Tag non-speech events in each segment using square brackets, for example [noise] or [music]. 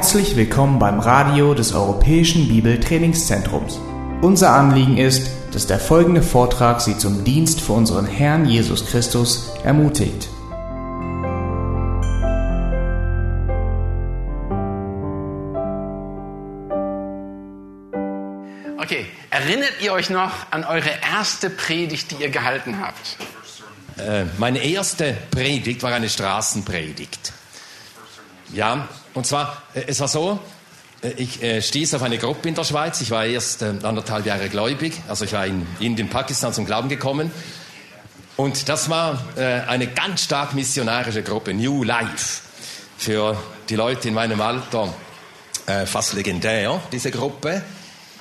Herzlich willkommen beim Radio des Europäischen Bibeltrainingszentrums. Unser Anliegen ist, dass der folgende Vortrag Sie zum Dienst für unseren Herrn Jesus Christus ermutigt. Okay, erinnert ihr euch noch an eure erste Predigt, die ihr gehalten habt? Äh, meine erste Predigt war eine Straßenpredigt. Ja, und zwar, äh, es war so, äh, ich äh, stieß auf eine Gruppe in der Schweiz. Ich war erst äh, anderthalb Jahre gläubig. Also ich war in Indien, Pakistan zum Glauben gekommen. Und das war eine ganz stark missionarische Gruppe, New Life. Für die Leute in meinem Alter fast legendär, diese Gruppe.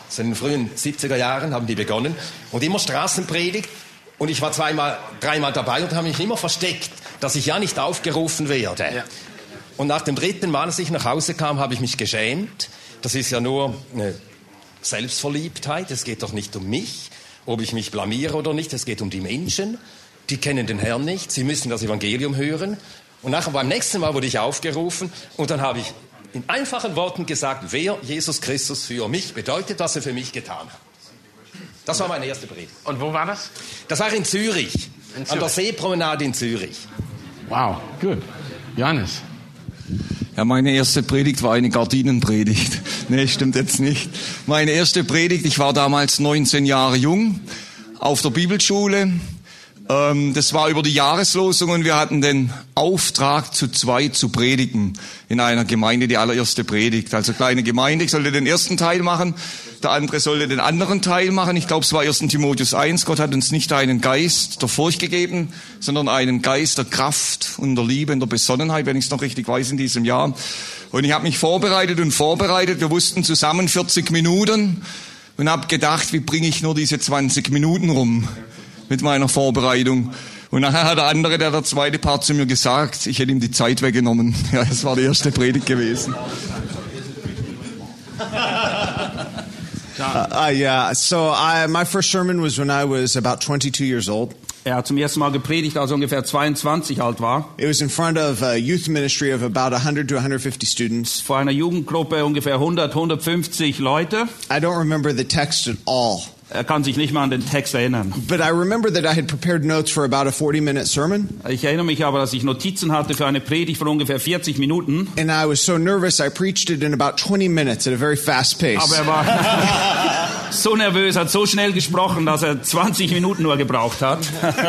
Also in den frühen 70er Jahren haben die begonnen. Und immer Straßenpredigt. Und ich war zweimal, dreimal dabei und habe mich immer versteckt, dass ich ja nicht aufgerufen werde. Ja. Und nach dem dritten Mal, als ich nach Hause kam, habe ich mich geschämt. Das ist ja nur eine Selbstverliebtheit. Es geht doch nicht um mich, ob ich mich blamiere oder nicht. Es geht um die Menschen. Die kennen den Herrn nicht. Sie müssen das Evangelium hören. Und nachher beim nächsten Mal wurde ich aufgerufen und dann habe ich in einfachen Worten gesagt, wer Jesus Christus für mich bedeutet, was er für mich getan hat. Das war meine erste Predigt. Und wo war das? Das war in Zürich, In an der Zürich. Seepromenade in Zürich. Wow, gut. Johannes. Ja, meine erste Predigt war eine Gardinenpredigt. [laughs] Nee, stimmt jetzt nicht. Meine erste Predigt, ich war damals 19 Jahre jung, auf der Bibelschule. Ähm, das war über die Jahreslosung und wir hatten den Auftrag, zu zweit zu predigen in einer Gemeinde, die allererste Predigt. Also kleine Gemeinde, ich sollte den ersten Teil machen, der andere sollte den anderen Teil machen. Ich glaube, es war 1. Timotheus 1. Gott hat uns nicht einen Geist der Furcht gegeben, sondern einen Geist der Kraft und der Liebe und der Besonnenheit, wenn ich es noch richtig weiß in diesem Jahr. Und ich habe mich vorbereitet und vorbereitet. Wir wussten zusammen 40 Minuten und habe gedacht, wie bringe ich nur diese 20 Minuten rum mit meiner Vorbereitung. Und nachher hat der andere, der der zweite Part zu mir gesagt, ich hätte ihm die Zeit weggenommen. [laughs] Ja, das war die erste Predigt gewesen. Yeah. So I, my first sermon was when I was about 22 years old. Er hat zum ersten Mal gepredigt, als er ungefähr 22 alt war. It was in front of a youth ministry of about 100 to 150 students. Vor einer Jugendgruppe ungefähr 100, 150 Leute. I don't remember the text at all, Er kann sich nicht mal an den Text erinnern. but I remember that I had prepared notes for about a 40 minute sermon, Ich erinnere mich aber, dass ich Notizen hatte für eine Predigt von ungefähr 40 Minuten. and I was so nervous I preached it in about 20 minutes at a very fast pace. Aber er war [laughs] so nervös, hat so schnell gesprochen, dass er 20 Minuten nur gebraucht hat. [laughs]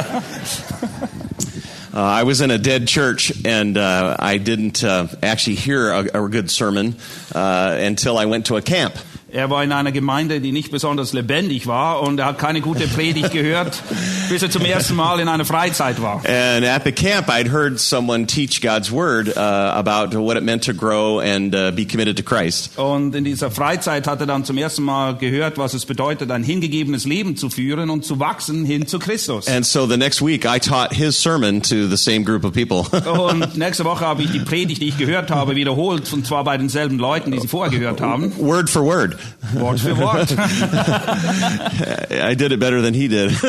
Uh, I was in a dead church, and uh, I didn't uh, actually hear a, a good sermon uh, until I went to a camp. Er war in einer Gemeinde, die nicht besonders lebendig war und er hat keine gute Predigt gehört, [laughs] bis er zum ersten Mal in einer Freizeit war. And at the camp, I'd heard someone teach God's word uh, about what it meant to grow and uh, be committed to Christ. Und in dieser Freizeit hat er dann zum ersten Mal gehört, was es bedeutet, ein hingegebenes Leben zu führen und zu wachsen hin zu Christus. And so the next week, I taught his sermon to the same group of people. [laughs] Und nächste Woche habe ich die Predigt, die ich gehört habe, wiederholt, und zwar bei denselben Leuten, die sie vorher gehört haben. word for word. Wort für Wort. [laughs] I did it better than he did. [laughs]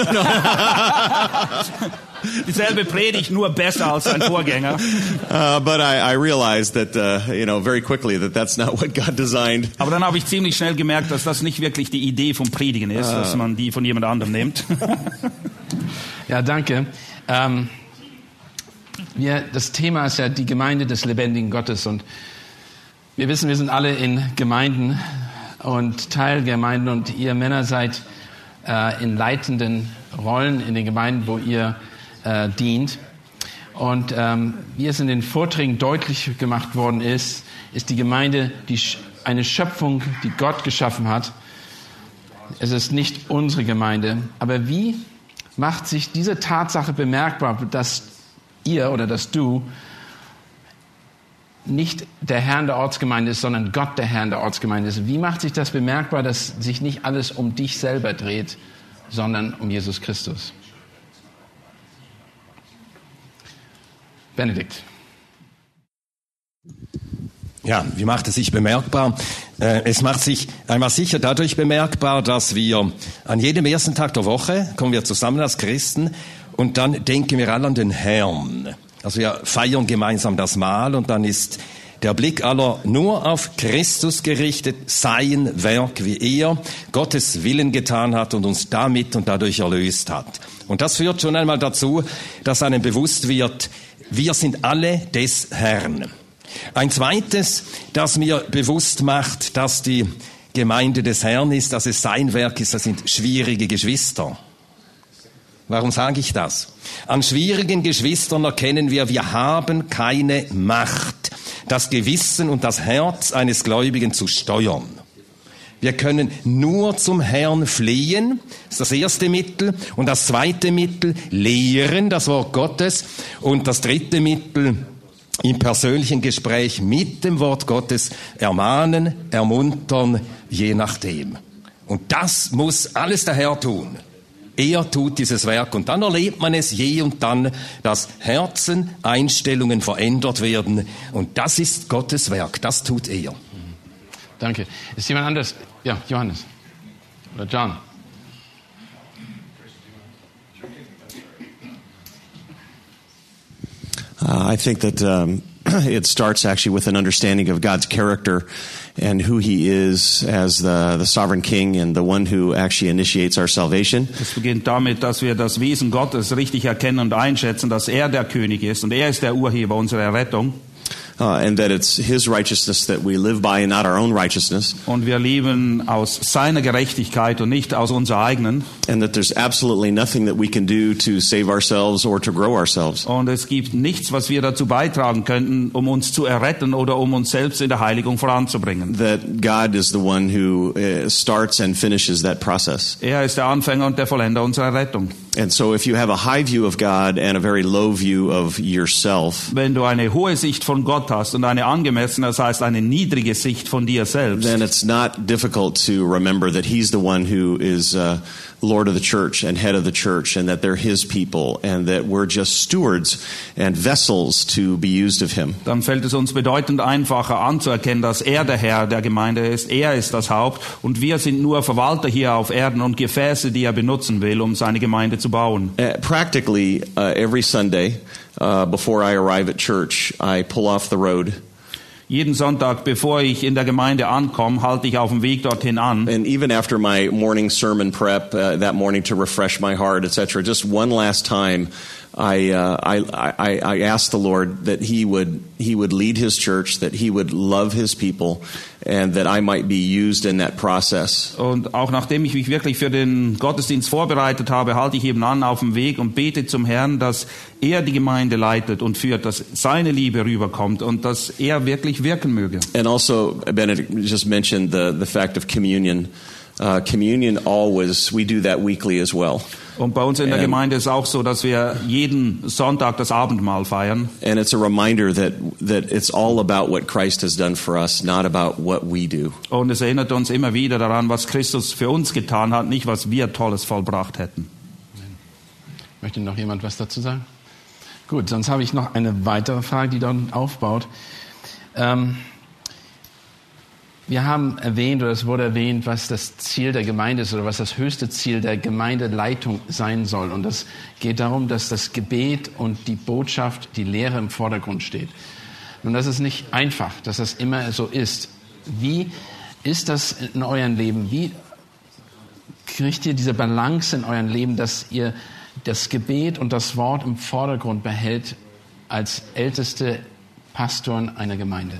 Dieselbe Predigt, nur besser als sein Vorgänger. Uh, but I, I realized that, uh, you know, very quickly that that's not what God designed. Aber dann habe ich ziemlich schnell gemerkt, dass das nicht wirklich die Idee vom Predigen ist, dass man die von jemand anderem nimmt. [laughs] Ja, danke. Ähm, wir, das Thema ist ja die Gemeinde des lebendigen Gottes und wir wissen, wir sind alle in Gemeinden und Teilgemeinden und ihr Männer seid äh, in leitenden Rollen in den Gemeinden, wo ihr äh, dient. Und ähm, wie es in den Vorträgen deutlich gemacht worden ist, ist die Gemeinde die, eine Schöpfung, die Gott geschaffen hat. Es ist nicht unsere Gemeinde. Aber wie macht sich diese Tatsache bemerkbar, dass ihr oder dass du nicht der Herr der Ortsgemeinde ist, sondern Gott der Herr der Ortsgemeinde ist? Wie macht sich das bemerkbar, dass sich nicht alles um dich selber dreht, sondern um Jesus Christus? Benedikt. Ja, wie macht es sich bemerkbar? Äh, Es macht sich einmal sicher dadurch bemerkbar, dass wir an jedem ersten Tag der Woche kommen wir zusammen als Christen und dann denken wir alle an den Herrn. Also wir feiern gemeinsam das Mahl und dann ist der Blick aller nur auf Christus gerichtet, sein Werk, wie er Gottes Willen getan hat und uns damit und dadurch erlöst hat. Und das führt schon einmal dazu, dass einem bewusst wird, wir sind alle des Herrn. Ein zweites, das mir bewusst macht, dass die Gemeinde des Herrn ist, dass es sein Werk ist, das sind schwierige Geschwister. Warum sage ich das? An schwierigen Geschwistern erkennen wir, wir haben keine Macht, das Gewissen und das Herz eines Gläubigen zu steuern. Wir können nur zum Herrn fliehen, das ist das erste Mittel. Und das zweite Mittel, lehren, das Wort Gottes. Und das dritte Mittel, im persönlichen Gespräch mit dem Wort Gottes ermahnen, ermuntern, je nachdem. Und das muss alles der Herr tun. Er tut dieses Werk und dann erlebt man es je und dann, dass Herzen, Einstellungen verändert werden und das ist Gottes Werk, das tut er. Danke. Ist jemand anders? Ja, Johannes. Oder John. Uh, I think that um, [clears throat] it starts actually with an understanding of God's character and who He is as the, the sovereign King and the one who actually initiates our salvation. Es beginnt damit, dass wir das Wesen Gottes richtig erkennen und einschätzen, dass er der König ist und er ist der Urheber unserer Errettung. Uh, and that it's His righteousness that we live by and not our own righteousness. Und wir leben aus seiner Gerechtigkeit und nicht aus unserer eigenen. And that there's absolutely nothing that we can do to save ourselves or to grow ourselves. Und es gibt nichts, was wir dazu beitragen könnten, um uns zu erretten oder um uns selbst in der Heiligung voranzubringen. That God is the one who uh, starts and finishes that process. Er ist der Anfänger und der Vollender unserer Rettung. And so if you have a high view of God and a very low view of yourself, Wenn du eine hohe Sicht von Gott hast und eine angemessene, das heißt eine niedrige Sicht von dir selbst, then it's not difficult to remember that He's the one who is uh, Lord of the church and head of the church, and that they're His people, and that we're just stewards and vessels to be used of Him. dann fällt es uns bedeutend einfacher anzuerkennen, dass er der Herr der Gemeinde ist, er ist das Haupt und wir sind nur Verwalter hier auf Erden und Gefäße, die er benutzen will, um seine Gemeinde zu bauen. Uh, practically uh, every Sunday uh, before I arrive at church, I pull off the road. Jeden Sonntag, bevor ich in der Gemeinde ankomme, halte ich auf dem Weg dorthin an. And even after my morning sermon prep uh, that morning to refresh my heart, etc., just one last time, I, uh, I, I, I asked the Lord that He would He would lead His church, that He would love His people, and that I might be used in that process. Und auch nachdem ich mich wirklich für den Gottesdienst vorbereitet habe, halte ich eben an auf dem Weg und bete zum Herrn, dass er die Gemeinde leitet und führt, dass seine Liebe rüberkommt und dass er wirklich wirken möge. And also, Benedict just mentioned the the fact of communion. Uh, communion always we do that weekly as well. Und bei uns in der Ähm. Gemeinde ist auch so, dass wir jeden Sonntag das Abendmahl feiern. And it's a reminder that, that it's all about what Christ has done for us, not about what we do. Und es erinnert uns immer wieder daran, was Christus für uns getan hat, nicht was wir Tolles vollbracht hätten. Möchte noch jemand was dazu sagen? Gut, sonst habe ich noch eine weitere Frage, die dann aufbaut. Ähm, wir haben erwähnt, oder es wurde erwähnt, was das Ziel der Gemeinde ist oder was das höchste Ziel der Gemeindeleitung sein soll. Und es geht darum, dass das Gebet und die Botschaft, die Lehre im Vordergrund steht. Und das ist nicht einfach, dass das immer so ist. Wie ist das in eurem Leben? Wie kriegt ihr diese Balance in eurem Leben, dass ihr das Gebet und das Wort im Vordergrund behält als älteste Pastoren einer Gemeinde?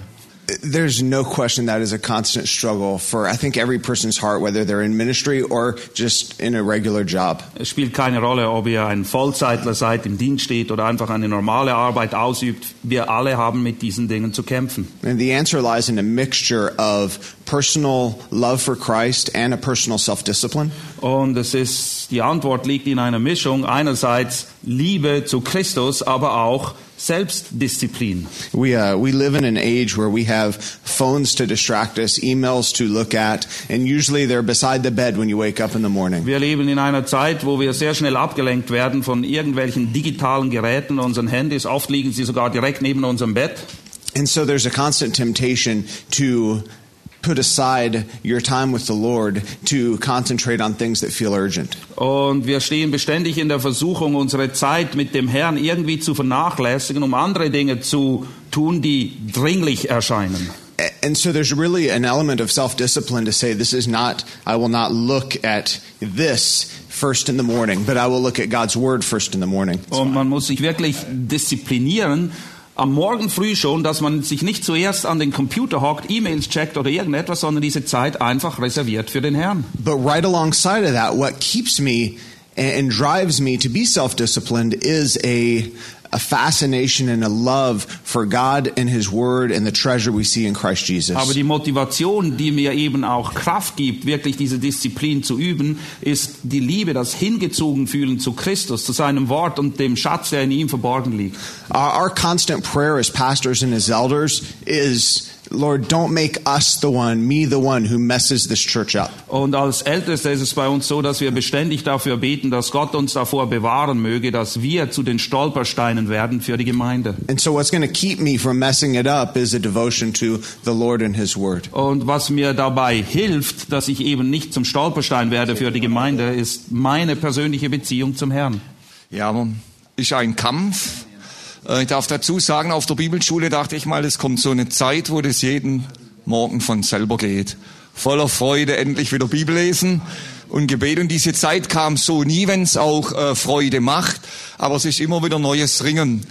There's no question that is a constant struggle for, I think, every person's heart, whether they're in ministry or just in a regular job. Es spielt keine Rolle, ob ihr ein Vollzeitler seid, im Dienst steht oder einfach eine normale Arbeit ausübt. Wir alle haben mit diesen Dingen zu kämpfen. And the answer lies in a mixture of personal love for Christ and a personal self discipline. Und es ist, die Antwort liegt in einer Mischung. Einerseits Liebe zu Christus, aber auch Selbstdisziplin. We, uh, we live in an age where we have phones to distract us, emails to look at, and usually they're beside the bed when you wake up in the morning. Wir leben in einer Zeit, wo wir sehr schnell abgelenkt werden von irgendwelchen digitalen Geräten, unseren Handys. Oft liegen sie sogar direkt neben unserem Bett. And so there's a constant temptation to put aside your time with the Lord to concentrate on things that feel urgent. Und wir stehen beständig in der Versuchung, unsere Zeit mit dem Herrn irgendwie zu vernachlässigen, um andere Dinge zu tun, die dringlich erscheinen. And so there's really an element of self discipline to say, this is not, I will not look at this first in the morning, but I will look at God's word first in the morning. Und man muss sich wirklich disziplinieren, am Morgen früh schon, dass man sich nicht zuerst an den Computer hockt, E-Mails checkt oder irgendetwas, sondern diese Zeit einfach reserviert für den Herrn. But right alongside of that, what keeps me and drives me to be self disciplined is a, a fascination and a love for God and His Word and the treasure we see in Christ Jesus. Aber die Motivation, die mir eben auch Kraft gibt, wirklich diese Disziplin zu üben, ist die Liebe, das hingezogen fühlen zu Christus, zu seinem Wort und dem Schatz, der in ihm verborgen liegt. Our, our constant prayer as pastors and as elders is, Lord, don't make us the one, me the one who messes this church up. Und als Älteste ist es bei uns so, dass wir beständig dafür beten, dass Gott uns davor bewahren möge, dass wir zu den Stolpersteinen werden für die Gemeinde. And so, what's going to keep me from messing it up is a devotion to the Lord and His Word. Und was mir dabei hilft, dass ich eben nicht zum Stolperstein werde für die Gemeinde, ist meine persönliche Beziehung zum Herrn. Ja, aber ist ein Kampf. Äh, Ich darf dazu sagen, auf der Bibelschule dachte ich mal, es kommt so eine Zeit, wo das jeden Morgen von selber geht. Voller Freude endlich wieder Bibel lesen und Gebet. Und diese Zeit kam so nie, wenn es auch äh, Freude macht. Aber es ist immer wieder neues Ringen.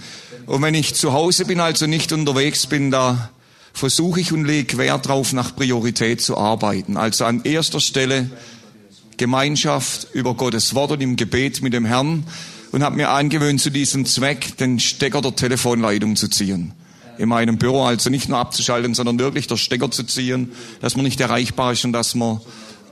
Und wenn ich zu Hause bin, also nicht unterwegs bin, da versuche ich und lege Wert drauf, nach Priorität zu arbeiten. Also an erster Stelle Gemeinschaft über Gottes Wort und im Gebet mit dem Herrn und habe mir angewöhnt, zu diesem Zweck den Stecker der Telefonleitung zu ziehen. In meinem Büro also nicht nur abzuschalten, sondern wirklich der Stecker zu ziehen, dass man nicht erreichbar ist und dass man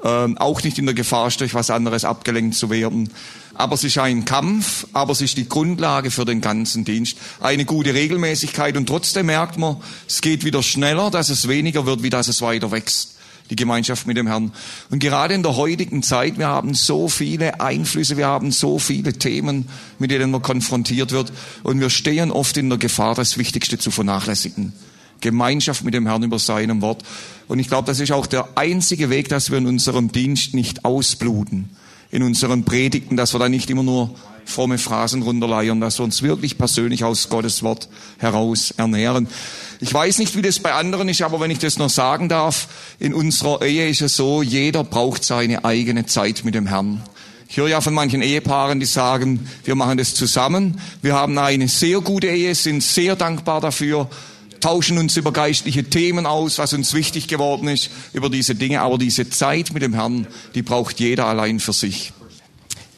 ähm, auch nicht in der Gefahr ist, durch was anderes abgelenkt zu werden. Aber es ist ein Kampf, aber es ist die Grundlage für den ganzen Dienst. Eine gute Regelmäßigkeit und trotzdem merkt man, es geht wieder schneller, dass es weniger wird, wie dass es weiter wächst die Gemeinschaft mit dem Herrn. Und gerade in der heutigen Zeit, wir haben so viele Einflüsse, wir haben so viele Themen, mit denen man konfrontiert wird. Und wir stehen oft in der Gefahr, das Wichtigste zu vernachlässigen. Gemeinschaft mit dem Herrn über seinem Wort. Und ich glaube, das ist auch der einzige Weg, dass wir in unserem Dienst nicht ausbluten. In unseren Predigten, dass wir da nicht immer nur fromme Phrasen runterleiern, dass wir uns wirklich persönlich aus Gottes Wort heraus ernähren. Ich weiß nicht, wie das bei anderen ist, aber wenn ich das noch sagen darf, in unserer Ehe ist es so, jeder braucht seine eigene Zeit mit dem Herrn. Ich höre ja von manchen Ehepaaren, die sagen, wir machen das zusammen. Wir haben eine sehr gute Ehe, sind sehr dankbar dafür, tauschen uns über geistliche Themen aus, was uns wichtig geworden ist, über diese Dinge. Aber diese Zeit mit dem Herrn, die braucht jeder allein für sich.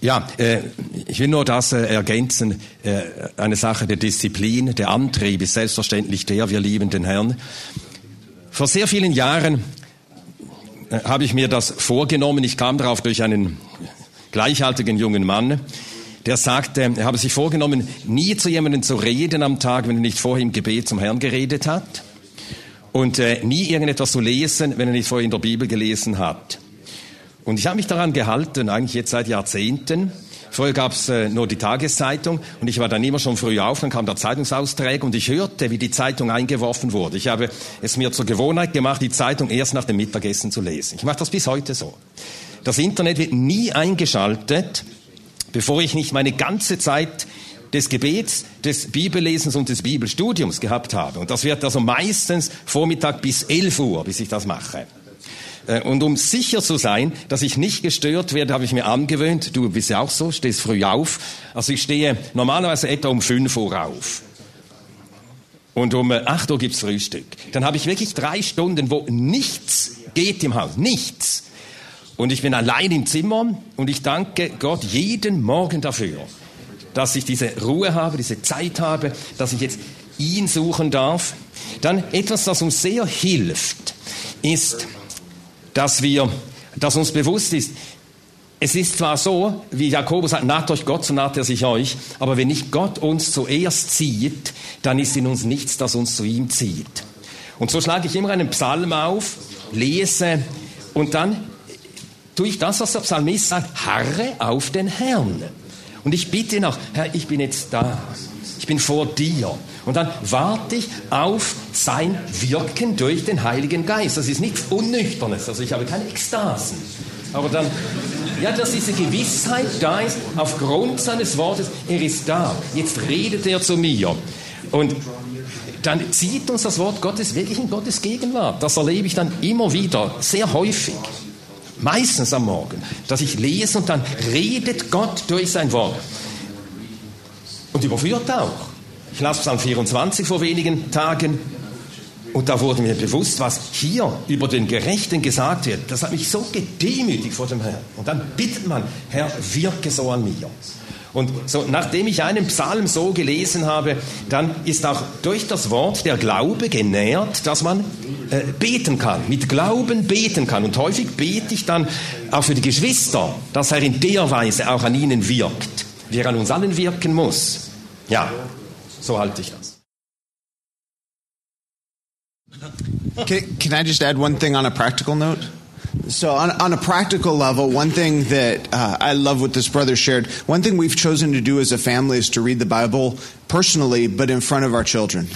Ja, äh, ich will nur das äh, ergänzen. Äh, eine Sache der Disziplin, der Antrieb ist selbstverständlich der, wir lieben den Herrn. Vor sehr vielen Jahren äh, habe ich mir das vorgenommen. Ich kam darauf durch einen gleichaltrigen jungen Mann, der sagte, er habe sich vorgenommen, nie zu jemandem zu reden am Tag, wenn er nicht vorher im Gebet zum Herrn geredet hat. Und äh, nie irgendetwas zu lesen, wenn er nicht vorher in der Bibel gelesen hat. Und ich habe mich daran gehalten, eigentlich jetzt seit Jahrzehnten. Vorher gab es äh, nur die Tageszeitung und ich war dann immer schon früh auf, dann kam der Zeitungsausträger und ich hörte, wie die Zeitung eingeworfen wurde. Ich habe es mir zur Gewohnheit gemacht, die Zeitung erst nach dem Mittagessen zu lesen. Ich mache das bis heute so. Das Internet wird nie eingeschaltet, bevor ich nicht meine ganze Zeit des Gebets, des Bibellesens und des Bibelstudiums gehabt habe. Und das wird also meistens Vormittag bis 11 Uhr, bis ich das mache. Äh, Und um sicher zu sein, dass ich nicht gestört werde, habe ich mir angewöhnt, du bist ja auch so, stehst früh auf. Also ich stehe normalerweise etwa um 5 Uhr auf. Und um 8 Uhr gibt's Frühstück. Dann habe ich wirklich drei Stunden, wo nichts geht im Haus. Nichts. Und ich bin allein im Zimmer und ich danke Gott jeden Morgen dafür, dass ich diese Ruhe habe, diese Zeit habe, dass ich jetzt ihn suchen darf. Dann etwas, das uns sehr hilft, ist, dass wir, dass uns bewusst ist, es ist zwar so, wie Jakobus sagt, naht euch Gott, so naht er sich euch, aber wenn nicht Gott uns zuerst zieht, dann ist in uns nichts, das uns zu ihm zieht. Und so schlage ich immer einen Psalm auf, lese und dann tue ich das, was der Psalmist sagt, harre auf den Herrn. Und ich bitte auch, Herr, ich bin jetzt da, ich bin vor dir. Und dann warte ich auf sein Wirken durch den Heiligen Geist. Das ist nichts Unnüchternes, also ich habe keine Ekstasen. Aber dann, ja, dass diese Gewissheit da ist, aufgrund seines Wortes, er ist da. Jetzt redet er zu mir. Und dann zieht uns das Wort Gottes wirklich in Gottes Gegenwart. Das erlebe ich dann immer wieder, sehr häufig. Meistens am Morgen, dass ich lese und dann redet Gott durch sein Wort. Und überführt auch. Ich las Psalm 24 vor wenigen Tagen und da wurde mir bewusst, was hier über den Gerechten gesagt wird. Das hat mich so gedemütigt vor dem Herrn. Und dann bittet man, Herr, wirke so an mir. Und so, nachdem ich einen Psalm so gelesen habe, dann ist auch durch das Wort der Glaube genährt, dass man äh, beten kann, mit Glauben beten kann. Und häufig bete ich dann auch für die Geschwister, dass er in der Weise auch an ihnen wirkt, wie er an uns allen wirken muss. Ja, so halte ich das. Can, can I just add one thing on a practical note? So, on, on a practical level, one thing that uh, I love what this brother shared, one thing we've chosen to do as a family is to read the Bible personally, but in front of our children.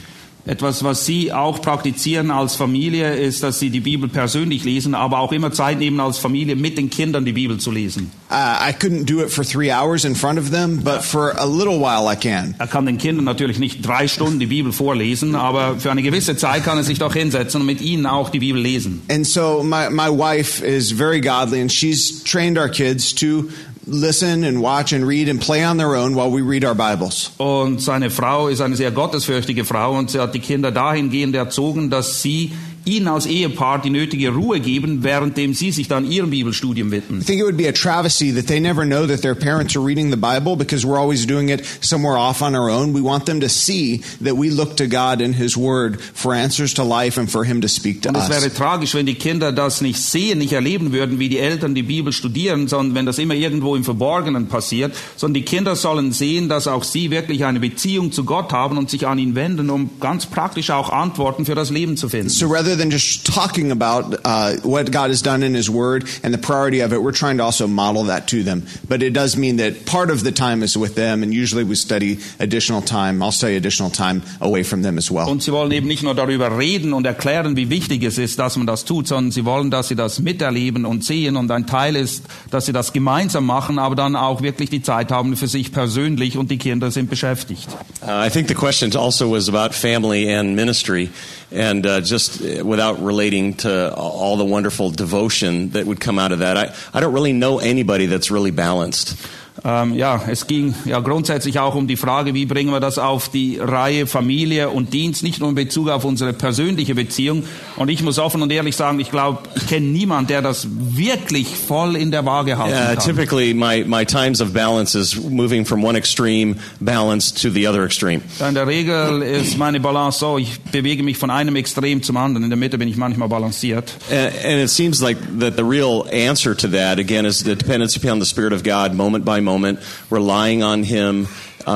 Etwas, was Sie auch praktizieren als Familie, ist, dass Sie die Bibel persönlich lesen, aber auch immer Zeit nehmen als Familie mit den Kindern die Bibel zu lesen. Uh, I couldn't do it for three hours in front of them, but for a little while I can. Er kann den Kindern natürlich nicht drei Stunden die Bibel vorlesen, aber für eine gewisse Zeit kann er sich doch hinsetzen und mit ihnen auch die Bibel lesen. And so my, my wife is very godly, and she's trained our kids to listen and watch and read and play on their own while we read our Bibles. Und seine Frau ist eine sehr gottesfürchtige Frau und sie hat die Kinder dahingehend erzogen, dass sie ihnen als Ehepaar die nötige Ruhe geben, währenddem sie sich dann ihrem Bibelstudium widmen. I think it would be a travesty that they never know that their parents are reading the Bible because we're always doing it somewhere off on our own. We want them to see that we look to God and His Word for answers to life and for Him to speak to Und es wäre tragisch, wenn die Kinder das nicht sehen, nicht erleben würden, wie die Eltern die Bibel studieren, sondern wenn das immer irgendwo im Verborgenen passiert, sondern die Kinder sollen sehen, dass auch sie wirklich eine Beziehung zu Gott haben und sich an ihn wenden, um ganz praktisch auch Antworten für das Leben zu finden. So rather than just talking about uh, what God has done in His Word and the priority of it, we're trying to also model that to them. But it does mean that part of the time is with them, and usually we study additional time. I'll study additional time away from them as well. Und sie wollen eben nicht nur darüber reden und erklären, wie wichtig es ist, dass man das tut, sondern sie wollen, dass sie das miterleben und sehen und ein Teil ist, dass sie das gemeinsam machen, aber dann auch wirklich die Zeit haben für sich persönlich und die Kinder sind beschäftigt. Uh, I think the question also was about family and ministry, and uh, just uh, without relating to all the wonderful devotion that would come out of that, I, I don't really know anybody that's really balanced. Ähm, ja, es ging ja grundsätzlich auch um die Frage, wie bringen wir das auf die Reihe Familie und Dienst, nicht nur in Bezug auf unsere persönliche Beziehung. Und ich muss offen und ehrlich sagen, ich glaube, ich kenne niemanden, der das wirklich voll in der Waage halten Uh, kann. typically, my, my times of balance is moving from one extreme balance to the other extreme. In der Regel ist meine Balance so, ich bewege mich von einem Extrem zum anderen. In der Mitte bin ich manchmal balanciert. And, and it seems like that the real answer to that, again, is the dependency upon the Spirit of God, moment by moment, relying on Him. Uh,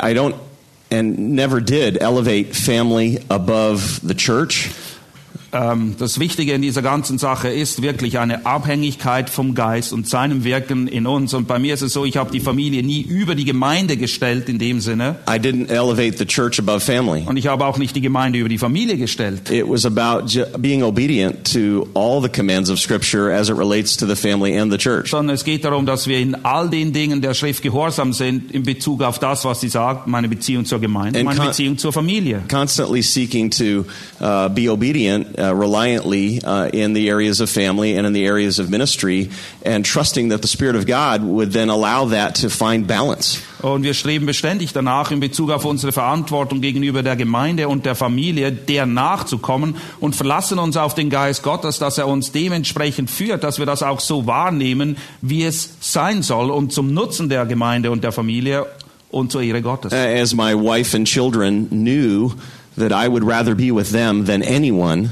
I, I don't and never did elevate family above the church. Ähm, das Wichtige in dieser ganzen Sache ist wirklich eine Abhängigkeit vom Geist und seinem Wirken in uns. Und bei mir ist es so, ich habe die Familie nie über die Gemeinde gestellt in dem Sinne. I didn't elevate the church above family. Und ich habe auch nicht die Gemeinde über die Familie gestellt. It was about being obedient to all the commands of Scripture as it relates to the family and the church. Sondern es geht darum, dass wir in all den Dingen der Schrift gehorsam sind in Bezug auf das, was sie sagt, meine Beziehung zur Gemeinde, And meine Beziehung zur Familie. Constantly seeking to uh, be obedient, uh, reliantly uh, in the areas of family and in the areas of ministry, and trusting that the Spirit of God would then allow that to find balance. Und wir streben beständig danach, in Bezug auf unsere Verantwortung gegenüber der Gemeinde und der Familie, der nachzukommen und verlassen uns auf den Geist Gottes, dass er uns dementsprechend führt, dass wir das auch so wahrnehmen, wie es sein soll und zum Nutzen der Gemeinde und der Familie und zur Ehre Gottes. Uh, As my wife and children knew that I would rather be with them than anyone,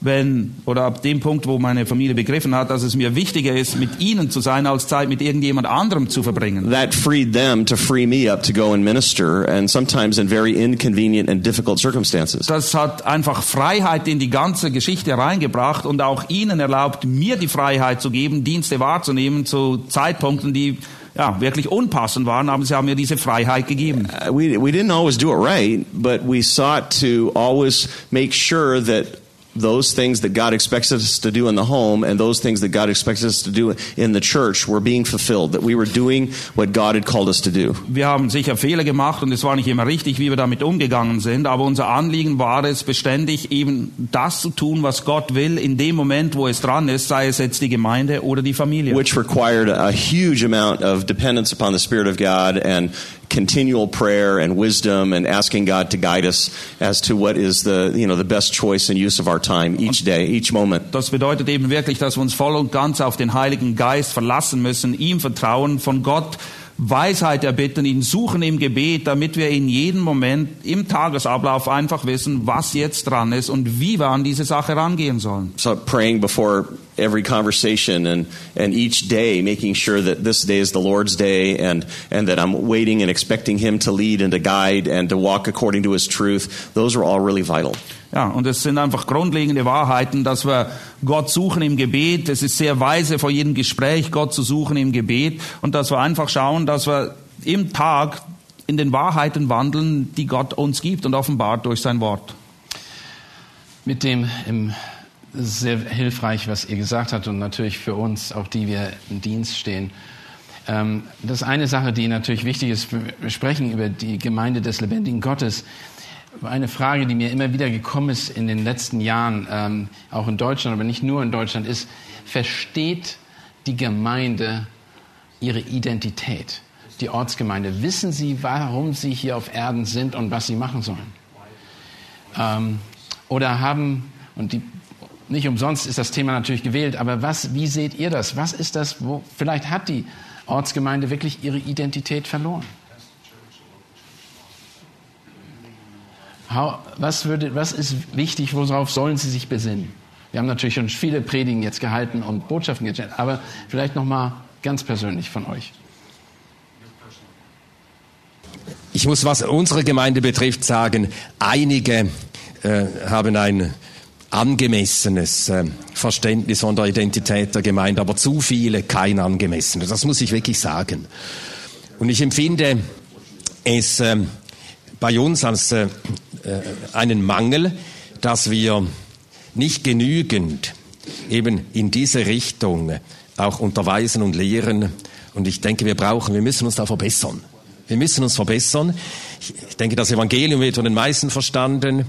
wenn oder ab dem Punkt, wo meine Familie begriffen hat, dass es mir wichtiger ist, mit ihnen zu sein, als Zeit mit irgendjemand anderem zu verbringen. that freed them to free me up to go and minister, and sometimes in very inconvenient and difficult circumstances. Das hat einfach Freiheit in die ganze Geschichte reingebracht und auch ihnen erlaubt, mir die Freiheit zu geben, Dienste wahrzunehmen zu Zeitpunkten, die ja, wirklich unpassend waren, aber sie haben mir diese Freiheit gegeben. Uh, we, we didn't always do it right, but we sought to always make sure that those things that God expects us to do in the home and those things that God expects us to do in the church were being fulfilled, that we were doing what God had called us to do. Wir haben sicher Fehler gemacht und es war nicht immer richtig, wie wir damit umgegangen sind, aber unser Anliegen war es beständig eben das zu tun, was Gott will in dem Moment, wo es dran ist, sei es jetzt die Gemeinde oder die Familie. Which required a huge amount of dependence upon the Spirit of God and continual prayer and wisdom and asking God to guide us as to what is the, you know, the best choice and use of our time each day, each moment. Das bedeutet eben wirklich, dass wir uns voll und ganz auf den Heiligen Geist verlassen müssen, ihm vertrauen, von Gott Weisheit erbitten, ihn suchen im Gebet, damit wir in jedem Moment im Tagesablauf einfach wissen, was jetzt dran ist und wie wir an diese Sache rangehen sollen. So praying before every conversation and, and each day, making sure that this day is the Lord's day and, and that I'm waiting and expecting Him to lead and to guide and to walk according to His truth. Those are all really vital. Ja, und es sind einfach grundlegende Wahrheiten, dass wir Gott suchen im Gebet. Es ist sehr weise vor jedem Gespräch Gott zu suchen im Gebet und dass wir einfach schauen, dass wir im Tag in den Wahrheiten wandeln, die Gott uns gibt und offenbart durch sein Wort. Mit dem im ist sehr hilfreich, was ihr gesagt habt und natürlich für uns, auch die wir im Dienst stehen. Ähm, das ist eine Sache, die natürlich wichtig ist. Wir sprechen über die Gemeinde des lebendigen Gottes. Eine Frage, die mir immer wieder gekommen ist in den letzten Jahren, ähm, auch in Deutschland, aber nicht nur in Deutschland, ist, versteht die Gemeinde ihre Identität? Die Ortsgemeinde. Wissen sie, warum sie hier auf Erden sind und was sie machen sollen? Ähm, oder haben, und die nicht umsonst ist das Thema natürlich gewählt, aber was, wie seht ihr das? Was ist das, wo, vielleicht hat die Ortsgemeinde wirklich ihre Identität verloren? Was, würde, was ist wichtig, worauf sollen sie sich besinnen? Wir haben natürlich schon viele Predigen jetzt gehalten und Botschaften gestellt, aber vielleicht nochmal ganz persönlich von euch. Ich muss, was unsere Gemeinde betrifft, sagen, einige äh, haben ein angemessenes äh, Verständnis von der Identität der Gemeinde, aber zu viele kein angemessenes. Das muss ich wirklich sagen. Und ich empfinde es äh, bei uns als äh, einen Mangel, dass wir nicht genügend eben in diese Richtung auch unterweisen und lehren. Und ich denke, wir brauchen, wir müssen uns da verbessern. Wir müssen uns verbessern. Ich denke, das Evangelium wird von den meisten verstanden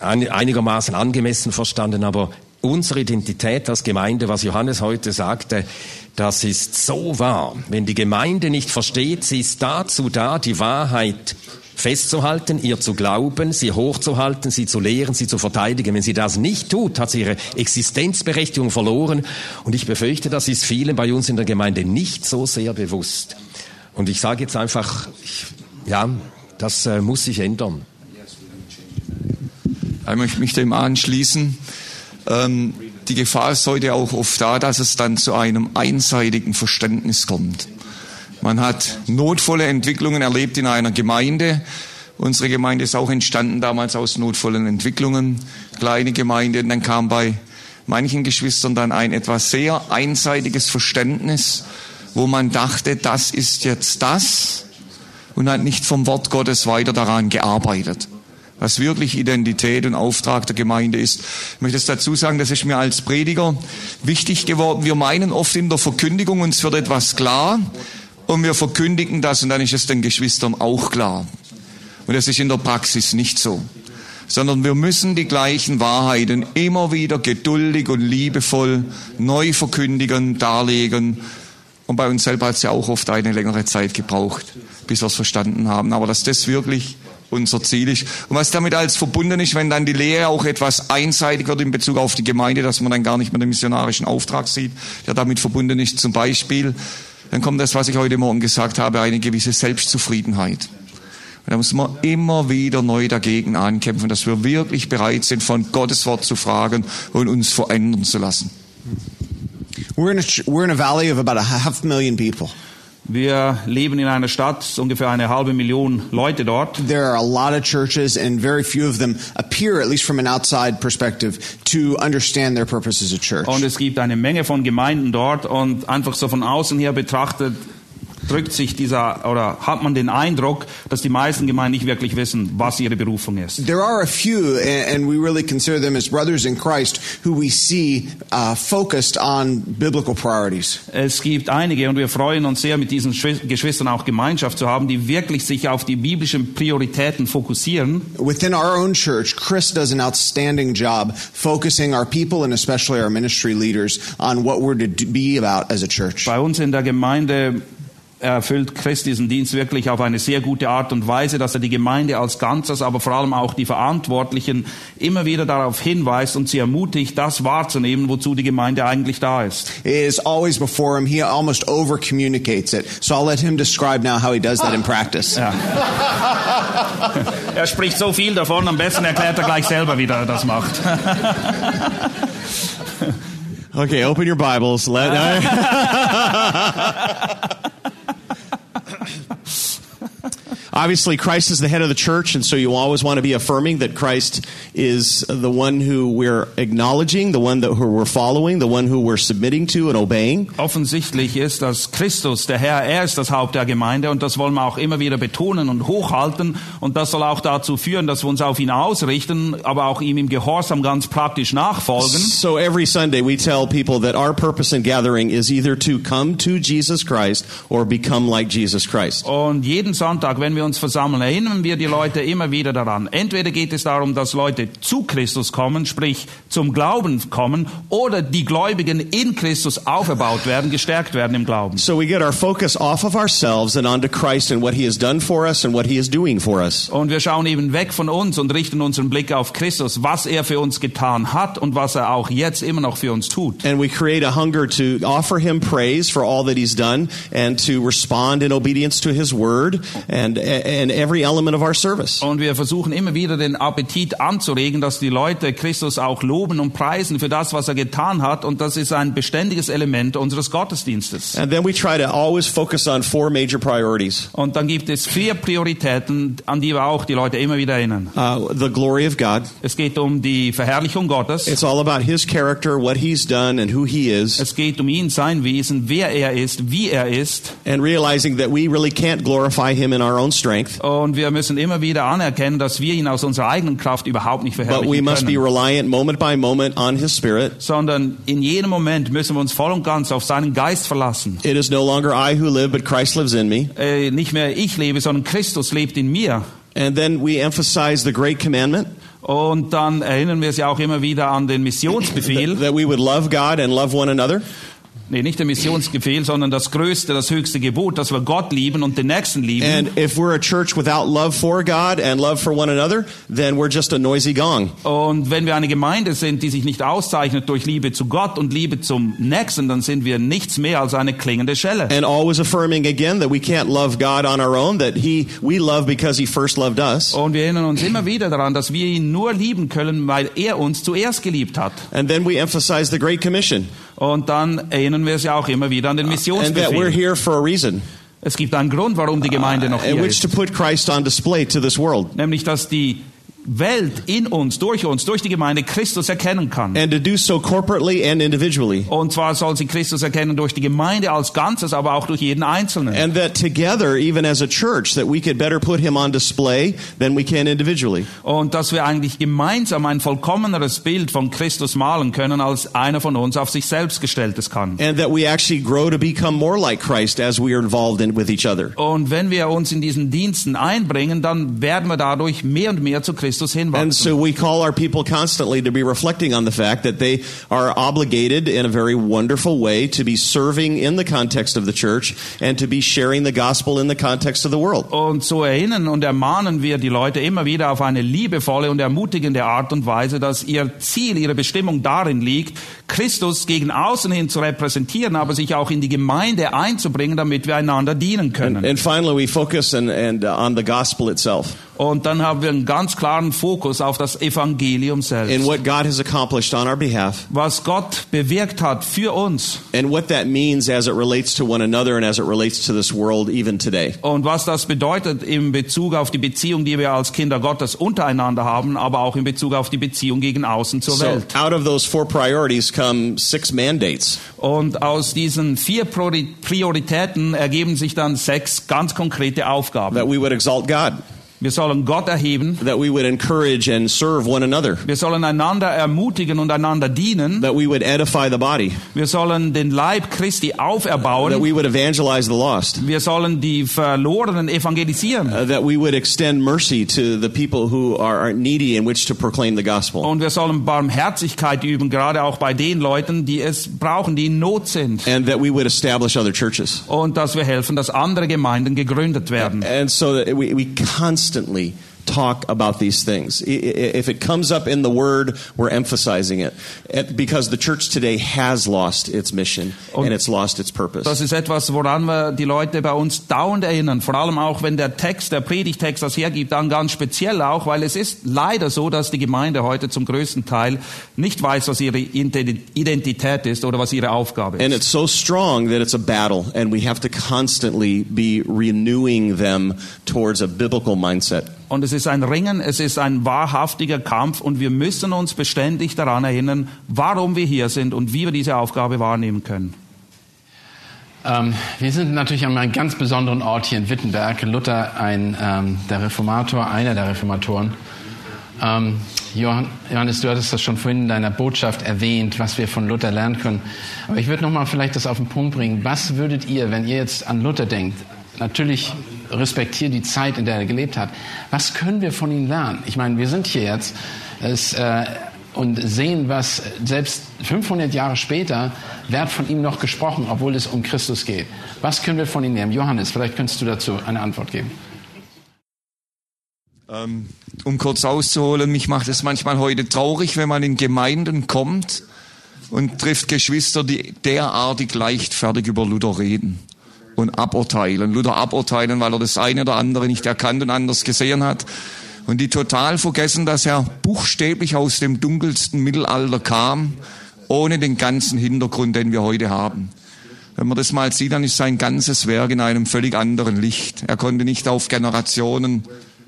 einigermaßen angemessen verstanden, aber unsere Identität als Gemeinde, was Johannes heute sagte, das ist so wahr. Wenn die Gemeinde nicht versteht, sie ist dazu da, die Wahrheit festzuhalten, ihr zu glauben, sie hochzuhalten, sie zu lehren, sie zu verteidigen. Wenn sie das nicht tut, hat sie ihre Existenzberechtigung verloren. Und ich befürchte, das ist vielen bei uns in der Gemeinde nicht so sehr bewusst. Und ich sage jetzt einfach, ich, ja, das äh, muss sich ändern. Ich möchte mich dem anschließen. Ähm, die Gefahr ist heute auch oft da, dass es dann zu einem einseitigen Verständnis kommt. Man hat notvolle Entwicklungen erlebt in einer Gemeinde. Unsere Gemeinde ist auch entstanden damals aus notvollen Entwicklungen. Kleine Gemeinde. Und dann kam bei manchen Geschwistern dann ein etwas sehr einseitiges Verständnis, wo man dachte, das ist jetzt das und hat nicht vom Wort Gottes weiter daran gearbeitet was wirklich Identität und Auftrag der Gemeinde ist. Ich möchte es dazu sagen, das ist mir als Prediger wichtig geworden. Wir meinen oft in der Verkündigung, uns wird etwas klar und wir verkündigen das und dann ist es den Geschwistern auch klar. Und das ist in der Praxis nicht so. Sondern wir müssen die gleichen Wahrheiten immer wieder geduldig und liebevoll neu verkündigen, darlegen. Und bei uns selber hat es ja auch oft eine längere Zeit gebraucht, bis wir es verstanden haben. Aber dass das wirklich unser Ziel ist. Und was damit als verbunden ist, wenn dann die Lehre auch etwas einseitig wird in Bezug auf die Gemeinde, dass man dann gar nicht mehr den missionarischen Auftrag sieht, der damit verbunden ist, zum Beispiel, dann kommt das, was ich heute Morgen gesagt habe, eine gewisse Selbstzufriedenheit. Und da muss man immer wieder neu dagegen ankämpfen, dass wir wirklich bereit sind, von Gottes Wort zu fragen und uns verändern zu lassen. We're in a, we're in a valley of about a half million people. Wir leben in einer Stadt, ungefähr eine halbe Million Leute dort. There are a lot of churches and very few of them appear, at least from an outside perspective, to understand their purpose as a church. Und es gibt eine Menge von Gemeinden dort und einfach so von außen her betrachtet drückt sich dieser oder hat man den Eindruck, dass die meisten Gemeinden nicht wirklich wissen, was ihre Berufung ist. There are a few, and we really consider them as brothers in Christ, who we see uh, focused on biblical priorities. Es gibt einige und wir freuen uns sehr, mit diesen Schwi- Geschwistern auch Gemeinschaft zu haben, die wirklich sich auf die biblischen Prioritäten fokussieren. Within our own church, Chris does an outstanding job focusing our people and especially our ministry leaders on what we're to be about as a church. Bei uns in der Gemeinde erfüllt Christ diesen Dienst wirklich auf eine sehr gute Art und Weise, dass er die Gemeinde als Ganzes, aber vor allem auch die Verantwortlichen immer wieder darauf hinweist und sie ermutigt, das wahrzunehmen, wozu die Gemeinde eigentlich da ist. It is always before him. He almost over communicates it. So I'll let him describe now how he does that in practice. Ja. [laughs] er spricht so viel davon, am besten erklärt er gleich selber, wie er das macht. Okay, open your Bibles. Let, [laughs] [laughs] Obviously, Christ is the head of the church, and so you always want to be affirming that Christ is the one who we're acknowledging, the one that who we're following, the one who we're submitting to and obeying. Offensichtlich ist, dass Christus, der Herr, er ist das Haupt der Gemeinde und das wollen wir auch immer wieder betonen und hochhalten und das soll auch dazu führen, dass wir uns auf ihn ausrichten, aber auch ihm im Gehorsam ganz praktisch nachfolgen. So every Sunday, we tell people that our purpose in gathering is either to come to Jesus Christ or become like Jesus Christ. Und jeden Sonntag, wenn wir uns versammeln, erinnern wir die Leute immer wieder daran. Entweder geht es darum, dass Leute zu Christus kommen, sprich zum Glauben kommen, oder die Gläubigen in Christus auferbaut werden, gestärkt werden im Glauben. So we get our focus off of ourselves and onto Christ and what He has done for us and what He is doing for us. Und wir schauen eben weg von uns und richten unseren Blick auf Christus, was er für uns getan hat und was er auch jetzt immer noch für uns tut. And we create a hunger to offer Him praise for all that He's done and to respond in obedience to His word and, and every element of our service. Und wir versuchen immer wieder den Appetit anzuregen, dass die Leute Christus auch loben und preisen für das, was er getan hat. Und das ist ein beständiges Element unseres Gottesdienstes. And then we try to always focus on four major priorities Und dann gibt es vier Prioritäten, an die wir auch die Leute immer wieder erinnern. uh, the glory of God. Es geht um die Verherrlichung Gottes. It's all about His character, what He's done, and who He is, Es geht um ihn, sein Wesen, wer er ist, wie er ist. and realizing that we really can't glorify Him in our own strength, Und wir müssen immer wieder anerkennen, dass wir ihn aus unserer eigenen Kraft überhaupt nicht but we verherrlichen must be können. reliant moment by moment on His Spirit. Sondern in jedem Moment müssen wir uns voll und ganz auf seinen Geist verlassen. It is no longer I who live, but Christ lives in me. Äh, nicht mehr ich lebe, sondern Christus lebt in mir. And then we emphasize the great commandment Und dann erinnern wir sie auch immer wieder an den [laughs] Missionsbefehl. that we would love God and love one another. Nee, nicht der Missionsbefehl, sondern das größte, das höchste Gebot, dass wir Gott lieben und den Nächsten lieben. And if we're a church without love for God and love for one another, then we're just a noisy gong. Und wenn wir eine Gemeinde sind, die sich nicht auszeichnet durch Liebe zu Gott und Liebe zum Nächsten, dann sind wir nichts mehr als eine klingende Schelle. And always affirming again that we can't love God on our own, that He we love because He first loved us. Und wir erinnern uns immer wieder daran, dass wir ihn nur lieben können, weil er uns zuerst geliebt hat. And then we emphasize the Great Commission Und dann erinnern wir sie auch immer wieder an den we're Missionsbefehl. Es gibt einen Grund, warum die Gemeinde noch in hier to ist. Nämlich, dass die Welt in uns, durch uns, durch die Gemeinde Christus erkennen kann. And to do so corporately and individually. Und zwar soll sie Christus erkennen durch die Gemeinde als Ganzes, aber auch durch jeden Einzelnen. And that together, even as a church, that we could better put Him on display than we can individually. Und dass wir eigentlich gemeinsam ein vollkommeneres Bild von Christus malen können, als einer von uns auf sich selbst gestelltes kann. And that we actually grow to become more like Christ as we are involved in with each other. Und wenn wir uns in diesen Diensten einbringen, dann werden wir dadurch mehr und mehr zu Christus And so we call our people constantly to be reflecting on the fact that they are obligated in a very wonderful way to be serving in the context of the church and to be sharing the gospel in the context of the world. Und so erinnern und ermahnen wir die Leute immer wieder auf eine liebevolle und ermutigende Art und Weise, dass ihr Ziel, ihre Bestimmung darin liegt, Christus gegen außen hin zu repräsentieren, aber sich auch in die Gemeinde einzubringen, damit wir einander dienen können. And finally, we focus and, and uh, on the gospel itself. Und dann haben wir einen ganz klaren Fokus auf das Evangelium selbst. and what God has accomplished on our behalf, Was Gott bewirkt hat für uns and what that means as it relates to one another and as it relates to this world even today. und was das bedeutet im Bezug auf die Beziehung, die wir als Kinder Gottes untereinander haben, aber auch in Bezug auf die Beziehung gegen außen zur So, Welt. out of those four priorities come six mandates. Und aus diesen vier Priori- Prioritäten ergeben sich dann sechs ganz konkrete Aufgaben. That we would exalt God, Wir sollen Gott erheben, that we would encourage and serve one another, wir sollen einander ermutigen und einander dienen, that we would edify the body, wir sollen den Leib Christi that auferbauen, we would evangelize the lost, wir sollen die Verlorenen evangelisieren uh, that we would extend mercy to the people who are needy in which to proclaim the gospel. und wir sollen Barmherzigkeit üben, gerade auch bei den Leuten, die es brauchen, die in Not sind. And that we would establish other churches. Und dass wir helfen, dass andere Gemeinden gegründet werden. And so that we, we constantly constantly talk about these things. If it comes up in the word, we're emphasizing it. And- Because the church today has lost its mission Und and it's lost its purpose. Das ist etwas, woran wir die Leute bei uns dauernd erinnern. Vor allem auch, wenn der Text, der Predigtext das hergibt, dann ganz speziell auch, weil es ist leider so, dass die Gemeinde heute zum größten Teil nicht weiß, was ihre Identität ist oder was ihre Aufgabe And ist. it's so strong that it's a battle, and we have to constantly be renewing them towards a biblical mindset. Und es ist ein Ringen, es ist ein wahrhaftiger Kampf und wir müssen uns beständig daran erinnern, warum wir hier sind und wie wir diese Aufgabe wahrnehmen können. Ähm, wir sind natürlich an einem ganz besonderen Ort hier in Wittenberg. Luther, ein ähm, der Reformator, einer der Reformatoren. Ähm, Johann, Johannes, du hattest das schon vorhin in deiner Botschaft erwähnt, was wir von Luther lernen können. Aber ich würde noch mal vielleicht das auf den Punkt bringen. Was würdet ihr, wenn ihr jetzt an Luther denkt, natürlich respektiert die Zeit, in der er gelebt hat. Was können wir von ihm lernen? Ich meine, wir sind hier jetzt es, äh, und sehen, was selbst 500 Jahre später wird von ihm noch gesprochen, obwohl es um Christus geht. Was können wir von ihm lernen? Johannes, vielleicht könntest du dazu eine Antwort geben. Ähm, um kurz auszuholen, mich macht es manchmal heute traurig, wenn man in Gemeinden kommt und trifft Geschwister, die derartig leichtfertig über Luther reden und aburteilen. Luther aburteilen, weil er das eine oder andere nicht erkannt und anders gesehen hat. Und die total vergessen, dass er buchstäblich aus dem dunkelsten Mittelalter kam, ohne den ganzen Hintergrund, den wir heute haben. Wenn man das mal sieht, dann ist sein ganzes Werk in einem völlig anderen Licht. Er konnte nicht auf Generationen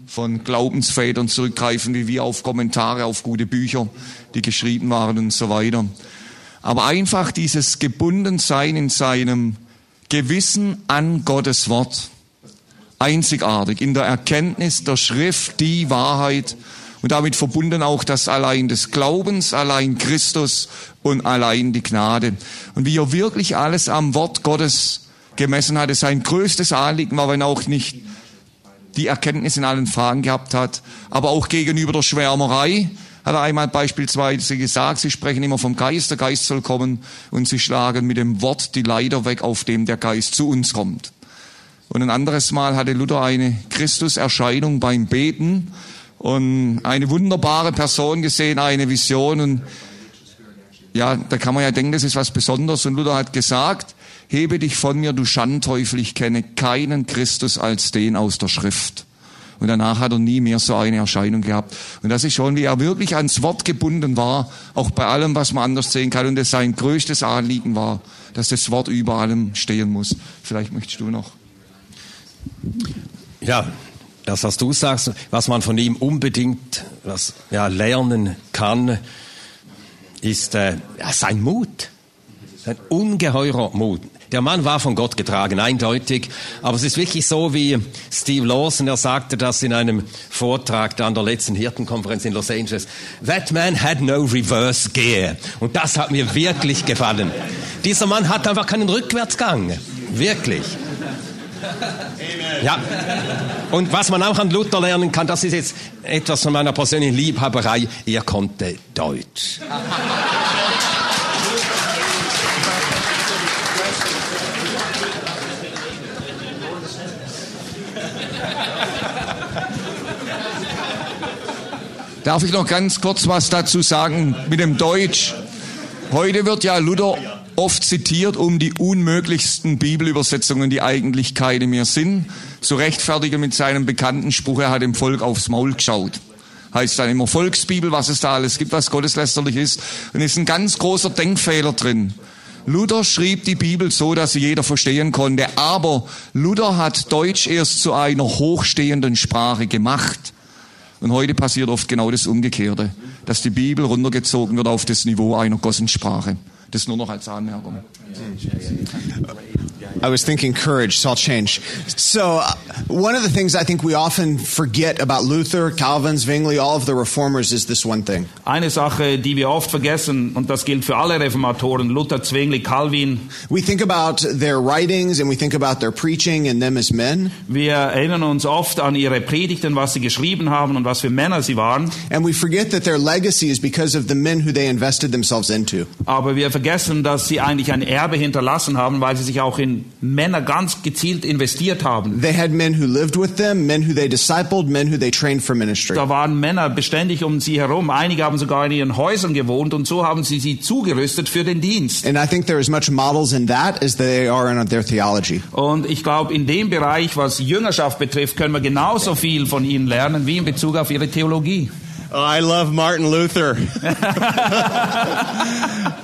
von Glaubensvätern zurückgreifen, wie wir auf Kommentare, auf gute Bücher, die geschrieben waren und so weiter. Aber einfach dieses Gebundensein in seinem Gewissen an Gottes Wort. Einzigartig in der Erkenntnis der Schrift, die Wahrheit und damit verbunden auch das allein des Glaubens, allein Christus und allein die Gnade. Und wie er wirklich alles am Wort Gottes gemessen hatte, sein größtes Anliegen war, wenn auch nicht die Erkenntnis in allen Fragen gehabt hat, aber auch gegenüber der Schwärmerei, hat er einmal beispielsweise gesagt, sie sprechen immer vom Geist, der Geist soll kommen und sie schlagen mit dem Wort die Leiter weg, auf dem der Geist zu uns kommt. Und ein anderes Mal hatte Luther eine Christuserscheinung beim Beten und eine wunderbare Person gesehen, eine Vision und ja, da kann man ja denken, das ist was Besonderes und Luther hat gesagt, hebe dich von mir, du Schandteufel, ich kenne keinen Christus als den aus der Schrift. Und danach hat er nie mehr so eine Erscheinung gehabt. Und das ist schon, wie er wirklich ans Wort gebunden war, auch bei allem, was man anders sehen kann. Und es sein größtes Anliegen war, dass das Wort über allem stehen muss. Vielleicht möchtest du noch. Ja, das, was du sagst, was man von ihm unbedingt was, ja, lernen kann, ist äh, sein Mut. Ein ungeheurer Mut. Der Mann war von Gott getragen, eindeutig. Aber es ist wirklich so, wie Steve Lawson, er sagte das in einem Vortrag da an der letzten Hirtenkonferenz in Los Angeles. That man had no reverse gear. Und das hat mir wirklich gefallen. Dieser Mann hat einfach keinen Rückwärtsgang. Wirklich. Ja. Und was man auch an Luther lernen kann, das ist jetzt etwas von meiner persönlichen Liebhaberei. Er konnte Deutsch. Darf ich noch ganz kurz was dazu sagen mit dem Deutsch? Heute wird ja Luther oft zitiert, um die unmöglichsten Bibelübersetzungen, die eigentlich keine mehr sind, zu rechtfertigen mit seinem bekannten Spruch, er hat dem Volk aufs Maul geschaut. Heißt dann immer Volksbibel, was es da alles gibt, was gotteslästerlich ist. Und ist ein ganz großer Denkfehler drin. Luther schrieb die Bibel so, dass sie jeder verstehen konnte, aber Luther hat Deutsch erst zu einer hochstehenden Sprache gemacht. Und heute passiert oft genau das Umgekehrte, dass die Bibel runtergezogen wird auf das Niveau einer Gossensprache. Das nur noch als Anmerkung. I was thinking courage, so I'll change. So, uh, one of the things I think we often forget about Luther, Calvin, Zwingli, all of the reformers is this one thing. Eine Sache, die wir oft vergessen, und das gilt für alle Reformatoren, Luther, Zwingli, Calvin, We think about their writings and we think about their preaching and them as men, wir erinnern uns oft an ihre Predigten, was sie geschrieben haben und was für Männer sie waren, and we forget that their legacy is because of the men who they invested themselves into. aber wir vergessen, dass sie eigentlich ein Erbe hinterlassen haben, weil sie sich auch in Männer ganz gezielt investiert haben. They had men who lived with them, men who they discipled, men who they trained for ministry. Da waren Männer beständig um sie herum. Einige haben sogar in ihren Häusern gewohnt und so haben sie sie zugerüstet für den Dienst. And I think there as much models in that as they are in their theology. Und ich glaube, in dem Bereich, was Jüngerschaft betrifft, können wir genauso viel von ihnen lernen wie in Bezug auf ihre Theologie. Oh, I love Martin Luther. [laughs]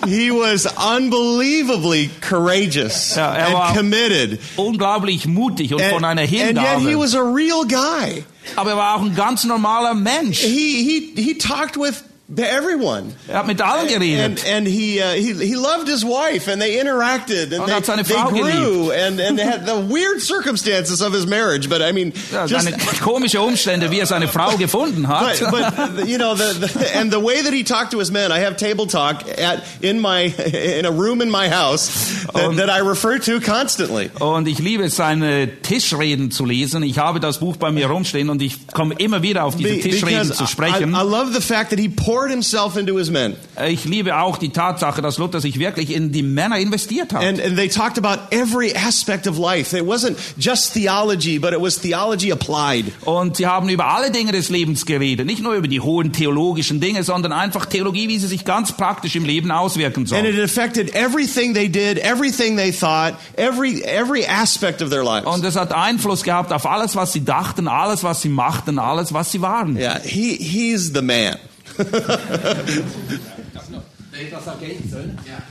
he was unbelievably courageous Ja, er and committed. Unglaublich mutig und von einer Hingabe. and yet he was a real guy. Aber er war auch ein ganz normaler Mensch. He he he talked with everyone. Er hat mit allen And, geredet. and he, uh, he he loved his wife, and they interacted, and Und they, seine they Frau grew, and and they had the weird circumstances of his marriage. But I mean, [laughs] Ja, just seine komische Umstände, wie er seine Frau [laughs] gefunden hat. but, but you know the, the and the way that he talked to his men. I have table talk at in my [laughs] in a room in my house that, Und- that I refer to constantly. Und ich liebe seine Tischreden zu lesen. Ich habe das Buch bei mir rumstehen und ich komme immer wieder auf diese Be- Tischreden zu I. I love the fact that he poured himself into his men, Ich liebe auch die Tatsache, dass Luther sich wirklich in die Männer investiert hat. and and they talked about every aspect of life. It wasn't just theology, but it was theology applied. Und sie haben über alle Dinge des Lebens geredet. Nicht nur über die hohen theologischen Dinge, sondern einfach Theologie, wie sie sich ganz praktisch im Leben auswirken And it soll. affected everything they did, everything they thought, every every aspect of their lives. Und es hat Einfluss gehabt auf alles, was sie dachten, alles, was sie machten, alles, was sie waren. yeah, he he's the man.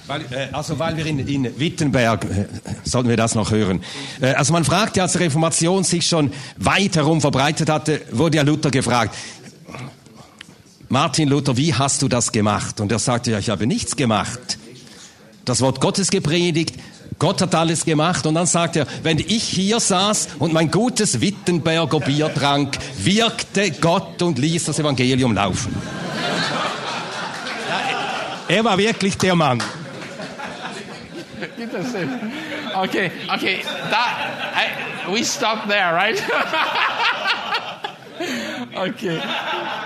Weil, äh, also weil wir in, in Wittenberg, äh, sollten wir das noch hören. Äh, also man fragt ja, als die Reformation sich schon weit herum verbreitet hatte, wurde ja Luther gefragt, Martin Luther, wie hast du das gemacht? Und er sagte, ja, ich habe nichts gemacht. Das Wort Gottes gepredigt, Gott hat alles gemacht. Und dann sagt er, wenn ich hier saß und mein gutes Wittenberger Bier trank, wirkte Gott und ließ das Evangelium laufen. Ja, er war wirklich der Mann. Okay, okay, that, I, we stop there, right? [laughs] okay,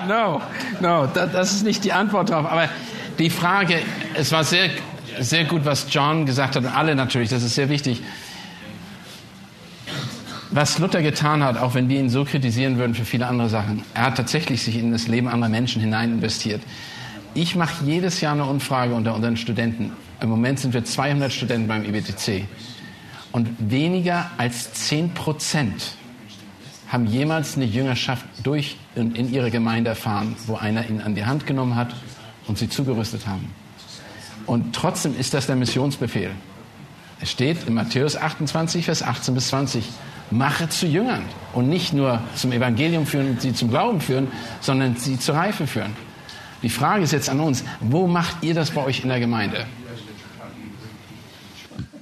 no, no, da, das ist nicht die Antwort darauf. Aber die Frage, es war sehr, sehr gut, was John gesagt hat und alle natürlich, das ist sehr wichtig. Was Luther getan hat, auch wenn wir ihn so kritisieren würden für viele andere Sachen, er hat tatsächlich sich in das Leben anderer Menschen hinein investiert. Ich mache jedes Jahr eine Umfrage unter unseren Studenten. Im Moment sind wir 200 Studenten beim IBTC. Und weniger als 10 Prozent haben jemals eine Jüngerschaft durch und in ihrer Gemeinde erfahren, wo einer ihn an die Hand genommen hat und sie zugerüstet haben. Und trotzdem ist das der Missionsbefehl. Es steht in Matthäus 28, Vers 18 bis 20, mache zu Jüngern und nicht nur zum Evangelium führen und sie zum Glauben führen, sondern sie zur Reife führen. Die Frage ist jetzt an uns, wo macht ihr das bei euch in der Gemeinde?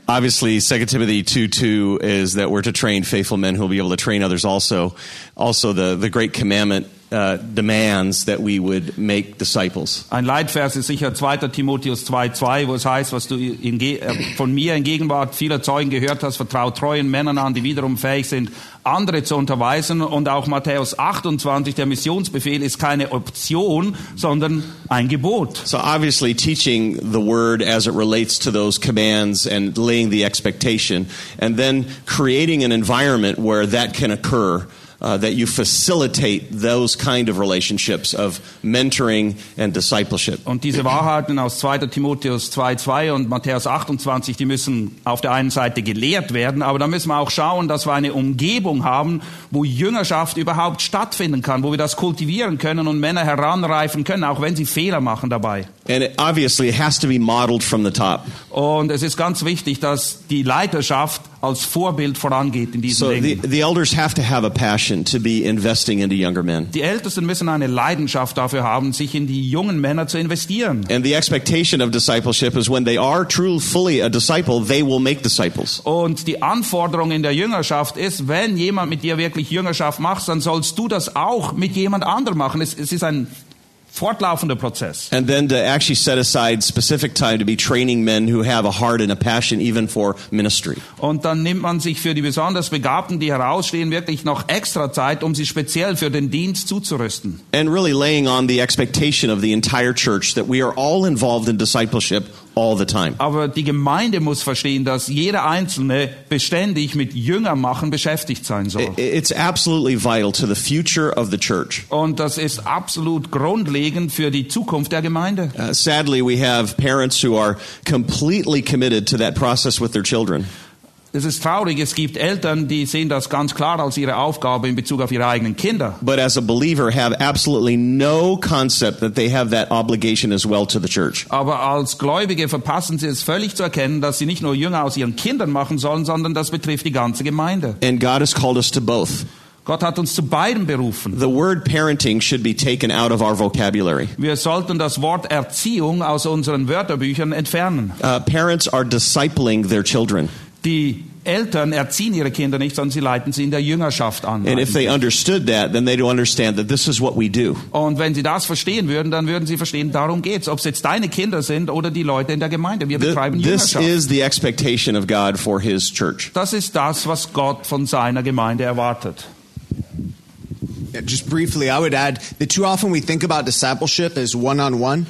obviously 2 timothy 2 2 is that we're to train faithful men who will be able to train others also also the, the great commandment uh, demands that we would make disciples Ein Leitvers ist sicher 2. Timotheus 2,2, wo es heißt, was du in, äh, von mir in Gegenwart vieler Zeugen gehört hast, vertrau treuen Männern an, die wiederum fähig sind, andere zu unterweisen. Und auch Matthäus 28, der Missionsbefehl ist keine Option, sondern ein Gebot. so obviously teaching the word as it relates to those commands and laying the expectation and then creating an environment where that can occur uh, that you facilitate those kind of relationships of mentoring and discipleship. Und diese Wahrheiten aus 2. Timotheus 2,2 und Matthäus 28, die müssen auf der einen Seite gelehrt werden, aber da müssen wir auch schauen, dass wir eine Umgebung haben, wo Jüngerschaft überhaupt stattfinden kann, wo wir das kultivieren können und Männer heranreifen können, auch wenn sie Fehler machen dabei. And it, obviously, it has to be modeled from the top. Und es ist ganz wichtig, dass die Leiterschaft als Vorbild vorangeht in diesen So the, Dingen. the elders have to have a passion to be investing into younger men. Die Ältesten müssen eine Leidenschaft dafür haben, sich in die jungen Männer zu investieren. And the expectation of discipleship is when they are truly fully a disciple, they will make disciples. Und die Anforderung in der Jüngerschaft ist, wenn jemand mit dir wirklich Jüngerschaft macht, dann sollst du das auch mit jemand anderem machen. Es, es ist ein fortlaufender Prozess. And then to actually set aside specific time to be training men who have a heart and a passion even for ministry. Und dann nimmt man sich für die besonders Begabten, die herausstehen, wirklich noch extra Zeit, um sie speziell für den Dienst zuzurüsten. And really laying on the expectation of the entire church that we are all involved in discipleship all the time. Aber die Gemeinde muss verstehen, dass jeder Einzelne beständig mit Jüngermachen beschäftigt sein soll. It's absolutely vital to the future of the church. Und das ist absolut grundlegend für die Zukunft der Gemeinde. Uh, sadly, we have parents who are completely committed to that process with their children. Es ist traurig, es gibt Eltern, die sehen das ganz klar als ihre Aufgabe in Bezug auf ihre eigenen Kinder. but as a believer have absolutely no concept that they have that obligation as well to the church. Aber als Gläubige verpassen sie es völlig zu erkennen, dass sie nicht nur Jünger aus ihren Kindern machen sollen, sondern das betrifft die ganze Gemeinde. And God has called us to both. Gott hat uns zu beidem berufen. The word parenting should be taken out of our vocabulary. Wir sollten das Wort Erziehung aus unseren Wörterbüchern entfernen. Uh, parents are discipling their children. Die Eltern erziehen ihre Kinder nicht, sondern sie leiten sie in der Jüngerschaft an. And if they understood that, then they'd understand that this is what we do. Und wenn sie das verstehen würden, dann würden sie verstehen, darum geht's. Ob es jetzt deine Kinder sind oder die Leute in der Gemeinde. Wir betreiben This Jüngerschaft. is the expectation of God for His church. Das ist das, was Gott von seiner Gemeinde erwartet. Just briefly, I would add that too often we think about discipleship as one on one,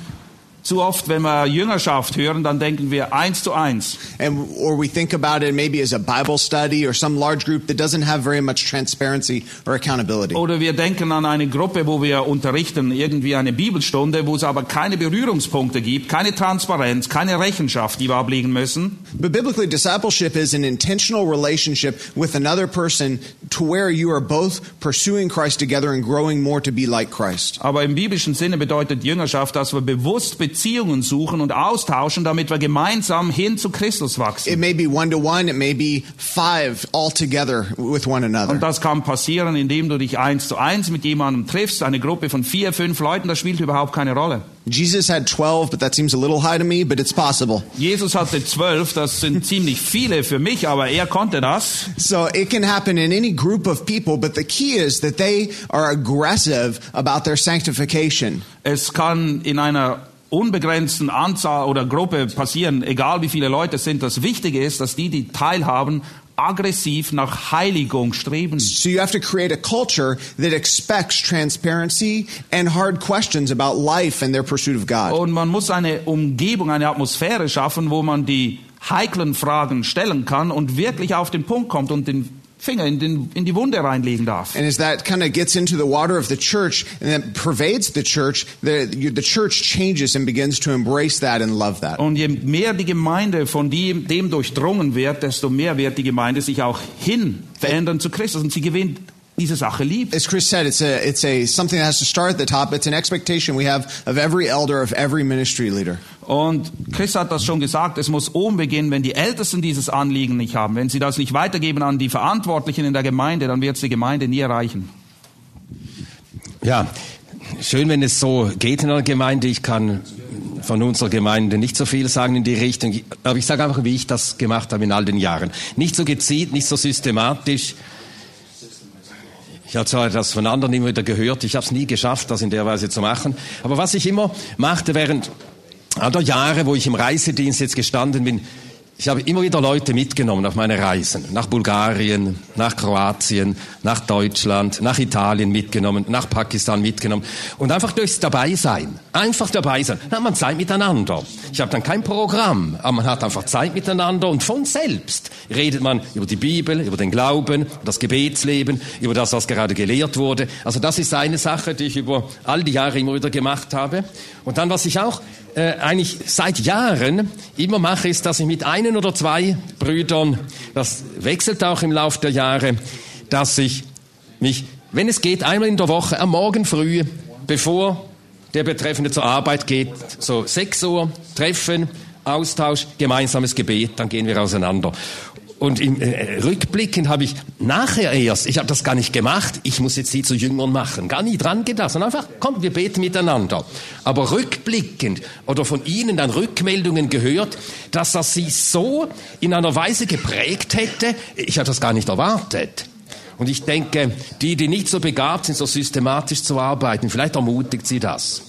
Zu oft, wenn wir Jüngerschaft hören, dann denken wir eins zu eins. and or we think about it maybe as a Bible study or some large group that doesn't have very much transparency or accountability. Oder wir denken an eine Gruppe, wo wir unterrichten, irgendwie eine Bibelstunde, wo es aber keine Berührungspunkte gibt, keine Transparenz, keine Rechenschaft, die wir ablegen müssen. But biblically, discipleship is an intentional relationship with another person to where you are both pursuing Christ together and growing more to be like Christ. Aber im biblischen Sinne bedeutet Jüngerschaft, dass wir bewusst Beziehungen suchen und austauschen, damit wir gemeinsam hin zu Christus It wachsen. may be one to one, it may be five all together with one another. Und das kann passieren, indem du dich eins zu eins mit jemandem triffst, eine Gruppe von vier, fünf Leuten, das spielt überhaupt keine Rolle. Jesus had 12, but that seems a little high to me, but it's possible. Jesus hatte zwölf, das sind [laughs] ziemlich viele für mich, aber er konnte das. So it can happen in any group of people, but the key is that they are aggressive about their sanctification. Es kann in einer unbegrenzten Anzahl oder Gruppe passieren, egal wie viele Leute es sind. Das Wichtige ist, dass die, die teilhaben, aggressiv nach Heiligung streben. So you have to create a culture that expects transparency and hard questions about life and their pursuit of God. Und man muss eine Umgebung, eine Atmosphäre schaffen, wo man die heiklen Fragen stellen kann und wirklich auf den Punkt kommt und den Finger in, den, in die Wunde reinlegen darf. And as that kind of gets into the water of the church and that pervades the church, the, the church changes and begins to embrace that and love that. Und je mehr die Gemeinde von dem, dem durchdrungen wird, desto mehr wird die Gemeinde sich auch hin verändern zu Christus und sie gewinnt diese Sache lieb. As Chris said, it's a it's a something that has to start at the top. It's an expectation we have of every elder, of every ministry leader. Und Chris hat das schon gesagt, es muss oben beginnen, wenn die Ältesten dieses Anliegen nicht haben, wenn sie das nicht weitergeben an die Verantwortlichen in der Gemeinde, dann wird es die Gemeinde nie erreichen. Ja, schön, wenn es so geht in einer Gemeinde. Ich kann von unserer Gemeinde nicht so viel sagen in die Richtung, aber ich sage einfach, wie ich das gemacht habe in all den Jahren. Nicht so gezielt, nicht so systematisch. Ich habe zwar das von anderen immer wieder gehört, ich habe es nie geschafft, das in der Weise zu machen. Aber was ich immer machte während aller Jahre, wo ich im Reisedienst jetzt gestanden bin, Ich habe immer wieder Leute mitgenommen auf meine Reisen. Nach Bulgarien, nach Kroatien, nach Deutschland, nach Italien mitgenommen, nach Pakistan mitgenommen. Und einfach durchs Dabeisein. Einfach dabei sein. Dann hat man Zeit miteinander. Ich habe dann kein Programm, aber man hat einfach Zeit miteinander und von selbst redet man über die Bibel, über den Glauben, das Gebetsleben, über das, was gerade gelehrt wurde. Also das ist eine Sache, die ich über all die Jahre immer wieder gemacht habe. Und dann, was ich auch äh, eigentlich seit Jahren immer mache, ist, dass ich mit einen oder zwei Brüdern, das wechselt auch im Laufe der Jahre, dass ich mich, wenn es geht, einmal in der Woche am Morgen früh, bevor der Betreffende zur Arbeit geht, so 6 Uhr, treffen, Austausch, gemeinsames Gebet, dann gehen wir auseinander. Und im äh, Rückblicken habe ich nachher erst, ich habe das gar nicht gemacht, ich muss jetzt sie zu Jüngern machen, gar nie dran gedacht, sondern einfach, komm, wir beten miteinander. Aber rückblickend oder von ihnen dann Rückmeldungen gehört, dass das sie so in einer Weise geprägt hätte, ich habe das gar nicht erwartet. Und ich denke, die, die nicht so begabt sind, so systematisch zu arbeiten, vielleicht ermutigt sie das.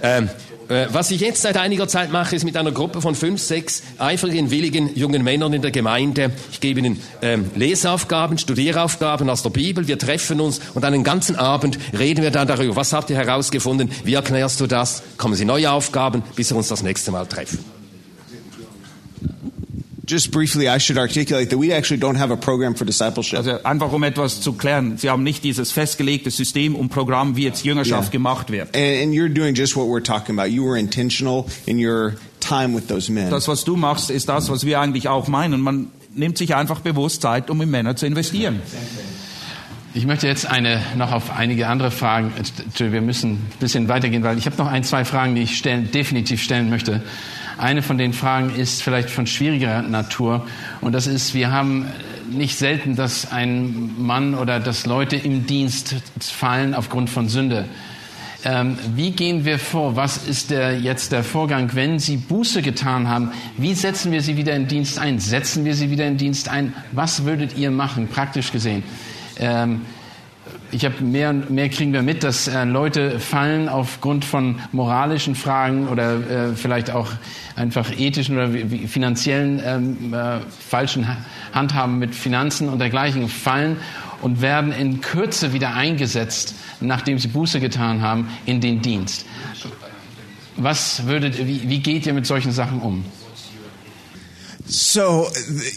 Ähm, äh, was ich jetzt seit einiger Zeit mache, ist mit einer Gruppe von fünf, sechs eifrigen, willigen jungen Männern in der Gemeinde. Ich gebe ihnen ähm, Leseaufgaben, Studieraufgaben aus der Bibel. Wir treffen uns und einen ganzen Abend reden wir dann darüber. Was habt ihr herausgefunden? Wie erklärst du das? Kommen Sie neue Aufgaben, bis wir uns das nächste Mal treffen. Just briefly, I should articulate that we actually don't have a program for discipleship. Also einfach um etwas zu klären. Sie haben nicht dieses festgelegte System und Programm, wie jetzt Jüngerschaft Yeah. gemacht wird. And, and you're doing just what we're talking about. You were intentional in your time with those men. Das, was du machst, ist das, was wir eigentlich auch meinen. Man nimmt sich einfach bewusst Zeit, um in Männer zu investieren. Ich möchte jetzt eine, noch auf einige andere Fragen, wir müssen ein bisschen weitergehen, weil ich habe noch ein, zwei Fragen, die ich stellen, definitiv stellen möchte. Eine von den Fragen ist vielleicht von schwieriger Natur und das ist, wir haben nicht selten, dass ein Mann oder dass Leute im Dienst fallen aufgrund von Sünde. Ähm, wie gehen wir vor? Was ist der, jetzt der Vorgang, wenn Sie Buße getan haben? Wie setzen wir Sie wieder in Dienst ein? Setzen wir Sie wieder in Dienst ein? Was würdet ihr machen, praktisch gesehen? Ähm, ich habe mehr und mehr kriegen wir mit, dass äh, Leute fallen aufgrund von moralischen Fragen oder äh, vielleicht auch einfach ethischen oder finanziellen ähm, äh, falschen Ha- Handhaben mit Finanzen und dergleichen fallen und werden in Kürze wieder eingesetzt, nachdem sie Buße getan haben, in den Dienst. Was würdet, wie, wie geht ihr mit solchen Sachen um? So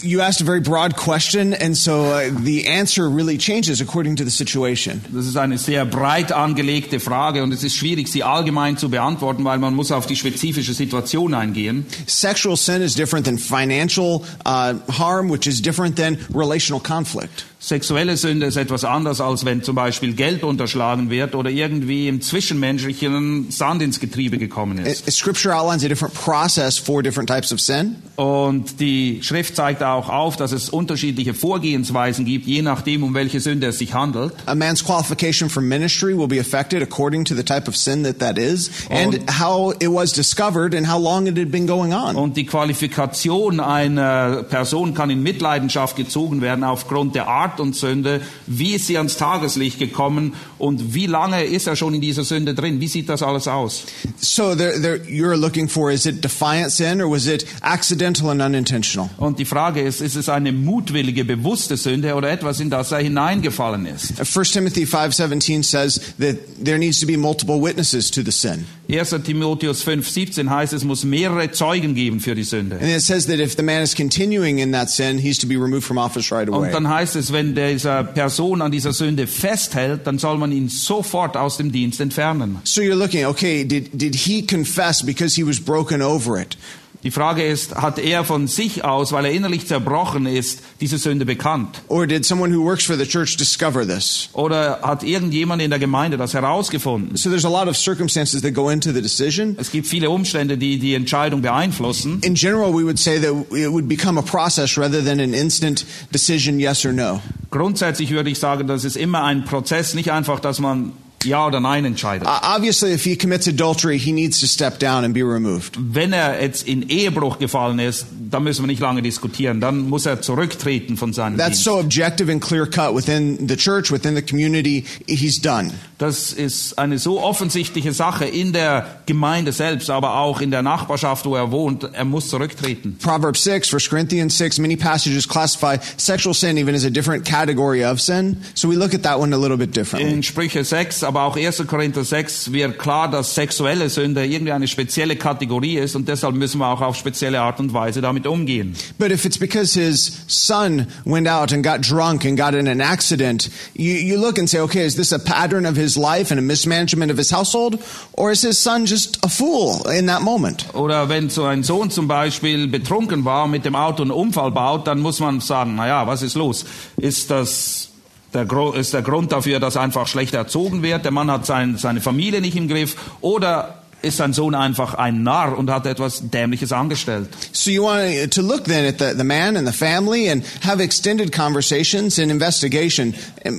you asked a very broad question, and so uh, the answer really changes according to the situation. Das ist eine sehr breit angelegte Frage und es ist schwierig, sie allgemein zu beantworten, weil man muss auf die spezifische Situation eingehen. Sexual sin is different than financial uh, harm, which is different than relational conflict. Sexuelle Sünde ist etwas anders, als wenn zum Beispiel Geld unterschlagen wird oder irgendwie im Zwischenmenschlichen Sand ins Getriebe gekommen ist. Scripture outlines a different process for different types of sin. Und die Schrift zeigt auch auf, dass es unterschiedliche Vorgehensweisen gibt, je nachdem, um welche Sünde es sich handelt. A man's qualification for ministry will be affected according to the type of sin that that is, and how it was discovered and how long it had been going on. Und die Qualifikation einer Person kann in Mitleidenschaft gezogen werden aufgrund der Art und Sünde. Wie ist sie ans Tageslicht gekommen und wie lange ist er schon in dieser Sünde drin? Wie sieht das alles aus? So there, there, you're looking for is it defiant sin or was it accidental and unintentional? Und die Frage ist, ist es eine mutwillige, bewusste Sünde oder etwas, in das er hineingefallen ist? 1 Timothy 5:17 says that there needs to be multiple witnesses to the sin. 1. Timotheus 5,17 heißt, es muss mehrere Zeugen geben für die Sünde. And it says that if the man is continuing in that sin, he's to be removed from office right away. Und dann heißt es, wenn dieser Person an dieser Sünde festhält, dann soll man ihn sofort aus dem Dienst entfernen. So you're looking, okay, did, did he confess because he was broken over it? Die Frage ist, hat er von sich aus, weil er innerlich zerbrochen ist, diese Sünde bekannt? Or did someone who works for the church discover this? Oder hat irgendjemand in der Gemeinde das herausgefunden? So there's a lot of circumstances that go into the decision. Es gibt viele Umstände, die die Entscheidung beeinflussen. In general, we would say that it would become a process rather than an instant decision, yes or no. Grundsätzlich würde ich sagen, das ist immer ein Prozess, nicht einfach, dass man Ja oder Nein entscheidet. Uh, obviously, if he commits adultery, he needs to step down and be removed. Wenn er jetzt in Ehebruch gefallen ist, da müssen wir nicht lange diskutieren. Dann muss er zurücktreten von seinem That's Dienst. so objective and clear cut within the church, within the community. He's done. Das ist eine so offensichtliche Sache in der Gemeinde selbst, aber auch in der Nachbarschaft, wo er wohnt. Er muss zurücktreten. Proverbs 6, 1 Corinthians 6, many passages classify sexual sin even as a different category of sin. So we look at that one a little bit differently. In Sprüche 6, aber auch 1. Korinther 6 wird klar, dass sexuelle Sünde irgendwie eine spezielle Kategorie ist und deshalb müssen wir auch auf spezielle Art und Weise damit umgehen. But if it's because his son went out and got drunk and got in an accident, you, you look and say, okay, is this a pattern of his life and a mismanagement of his household? Or is his son just a fool in that moment? Oder wenn so ein Sohn zum Beispiel betrunken war, mit dem Auto einen Unfall baut, dann muss man sagen, na ja, was ist los? Ist das der, ist der Grund dafür, dass einfach schlecht erzogen wird? Der Mann hat sein, seine Familie nicht im Griff? Oder ist sein Sohn einfach ein Narr und hat etwas Dämliches angestellt? So you want to look then at the, the man and the family and have extended conversations and investigation.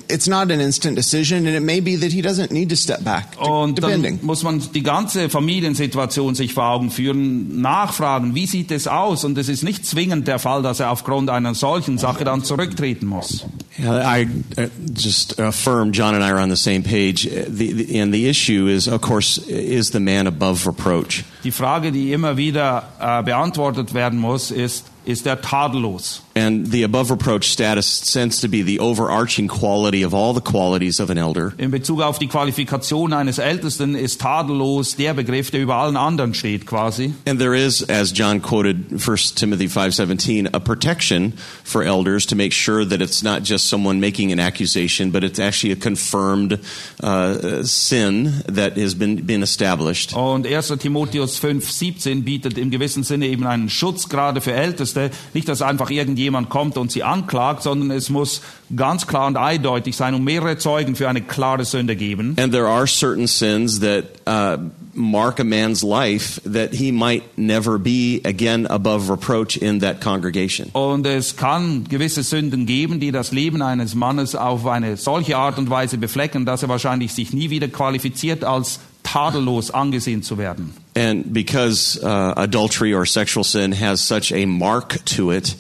It's not an instant decision and it may be that he doesn't need to step back, Und dann depending. muss man die ganze Familiensituation sich vor Augen führen, nachfragen, wie sieht es aus? Und es ist nicht zwingend der Fall, dass er aufgrund einer solchen Sache dann zurücktreten muss. Yeah, I uh, just affirm John and I are on the same page. Uh, The, the, and the issue is, of course, is the man above reproach? Die Frage, die immer wieder äh, beantwortet werden muss, ist, ist er tadellos? And the above reproach status tends to be the overarching quality of all the qualities of an elder. In Bezug auf die Qualifikation eines Ältesten ist tadellos der Begriff, der über allen anderen steht quasi. And there is, as John quoted 1 Timothy 5:17, a protection for elders to make sure that it's not just someone making an accusation, but it's actually a confirmed uh, sin that has been been established. Und 1. Timotheus 5, 17 bietet im gewissen Sinne eben einen Schutz gerade für Älteste. Nicht, dass einfach irgendjemand kommt und sie anklagt, sondern es muss ganz klar und eindeutig sein und mehrere Zeugen für eine klare Sünde geben. And there are certain sins that uh, mark a man's life that he might never be again above reproach in that congregation. Und es kann gewisse Sünden geben, die das Leben eines Mannes auf eine solche Art und Weise beflecken, dass er wahrscheinlich sich nie wieder qualifiziert, als tadellos angesehen zu werden. And because uh, adultery or sexual sin has such a mark to it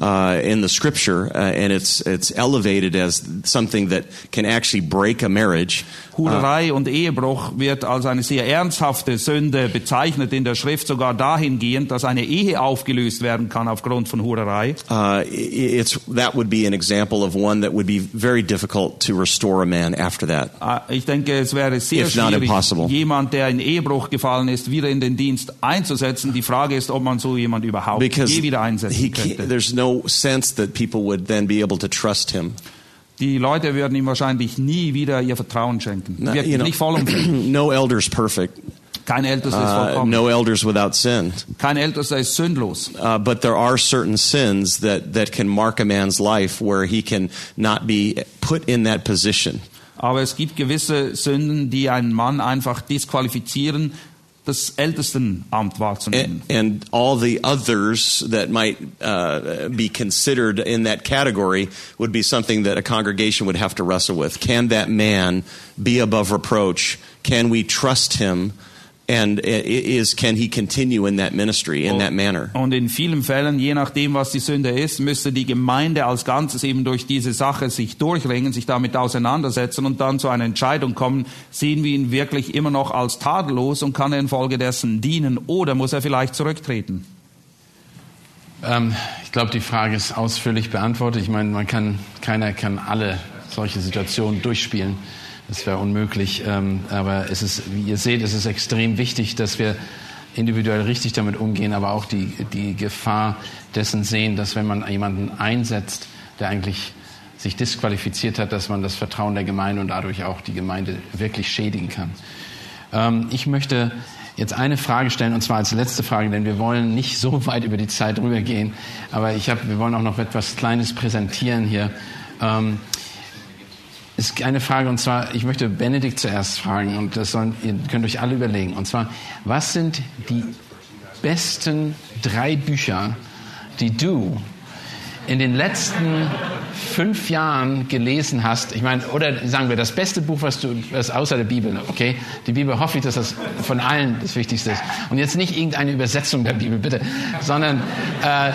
uh, in the scripture, uh, and it's it's elevated as something that can actually break a marriage. Hurerei und Ehebruch wird als eine sehr ernsthafte Sünde bezeichnet in der Schrift, sogar dahingehend, dass eine Ehe aufgelöst werden kann aufgrund von Hurerei. Uh, it's that would be an example of one that would be very difficult to restore a man after that. Ah, Ich denke, es wäre sehr If schwierig, jemand, der in Ehebruch gefallen ist, wieder in den Dienst einzusetzen. Die Frage ist, ob man so jemand überhaupt Because je wieder einsetzen könnte. there's no sense that people would then be able to trust him. Die Leute würden ihm wahrscheinlich nie wieder ihr Vertrauen schenken. No, Wirklich you know, nicht vollumfänglich. [clears throat] no elder's perfect. Kein Ältester ist Uh, vollkommen. no elders without sin. Kein Ältester ist sündlos. Uh, but there are certain sins that, that can mark a man's life where he can not be put in that position. Aber es gibt gewisse Sünden, die einen Mann einfach disqualifizieren, Ältestenamt wahrzunehmen. And, and all the others that might uh, be considered in that category would be something that a congregation would have to wrestle with. Can that man be above reproach? Can we trust him? And is can he continue in that ministry in that manner? Und in vielen Fällen, je nachdem, was die Sünde ist, müsste die Gemeinde als Ganzes eben durch diese Sache sich durchringen, sich damit auseinandersetzen und dann zu einer Entscheidung kommen, sehen wir ihn wirklich immer noch als tadellos und kann er infolgedessen dienen oder muss er vielleicht zurücktreten? Ähm, ich glaube, die Frage ist ausführlich beantwortet. Ich meine, man kann, keiner kann alle solche Situationen durchspielen. Das wäre unmöglich. Ähm, aber es ist, wie ihr seht, es ist extrem wichtig, dass wir individuell richtig damit umgehen, aber auch die, die Gefahr dessen sehen, dass wenn man jemanden einsetzt, der eigentlich sich disqualifiziert hat, dass man das Vertrauen der Gemeinde und dadurch auch die Gemeinde wirklich schädigen kann. Ähm, ich möchte jetzt eine Frage stellen, und zwar als letzte Frage, denn wir wollen nicht so weit über die Zeit rübergehen, aber ich hab, wir wollen auch noch etwas Kleines präsentieren hier. Ähm, ist eine Frage, und zwar, ich möchte Benedikt zuerst fragen, und das sollen, ihr könnt euch alle überlegen, und zwar, was sind die besten drei Bücher, die du in den letzten fünf Jahren gelesen hast, ich meine, oder sagen wir, das beste Buch, was du, was außer der Bibel, okay? Die Bibel hoffe ich, dass das von allen das Wichtigste ist. Und jetzt nicht irgendeine Übersetzung der Bibel, bitte, sondern, äh,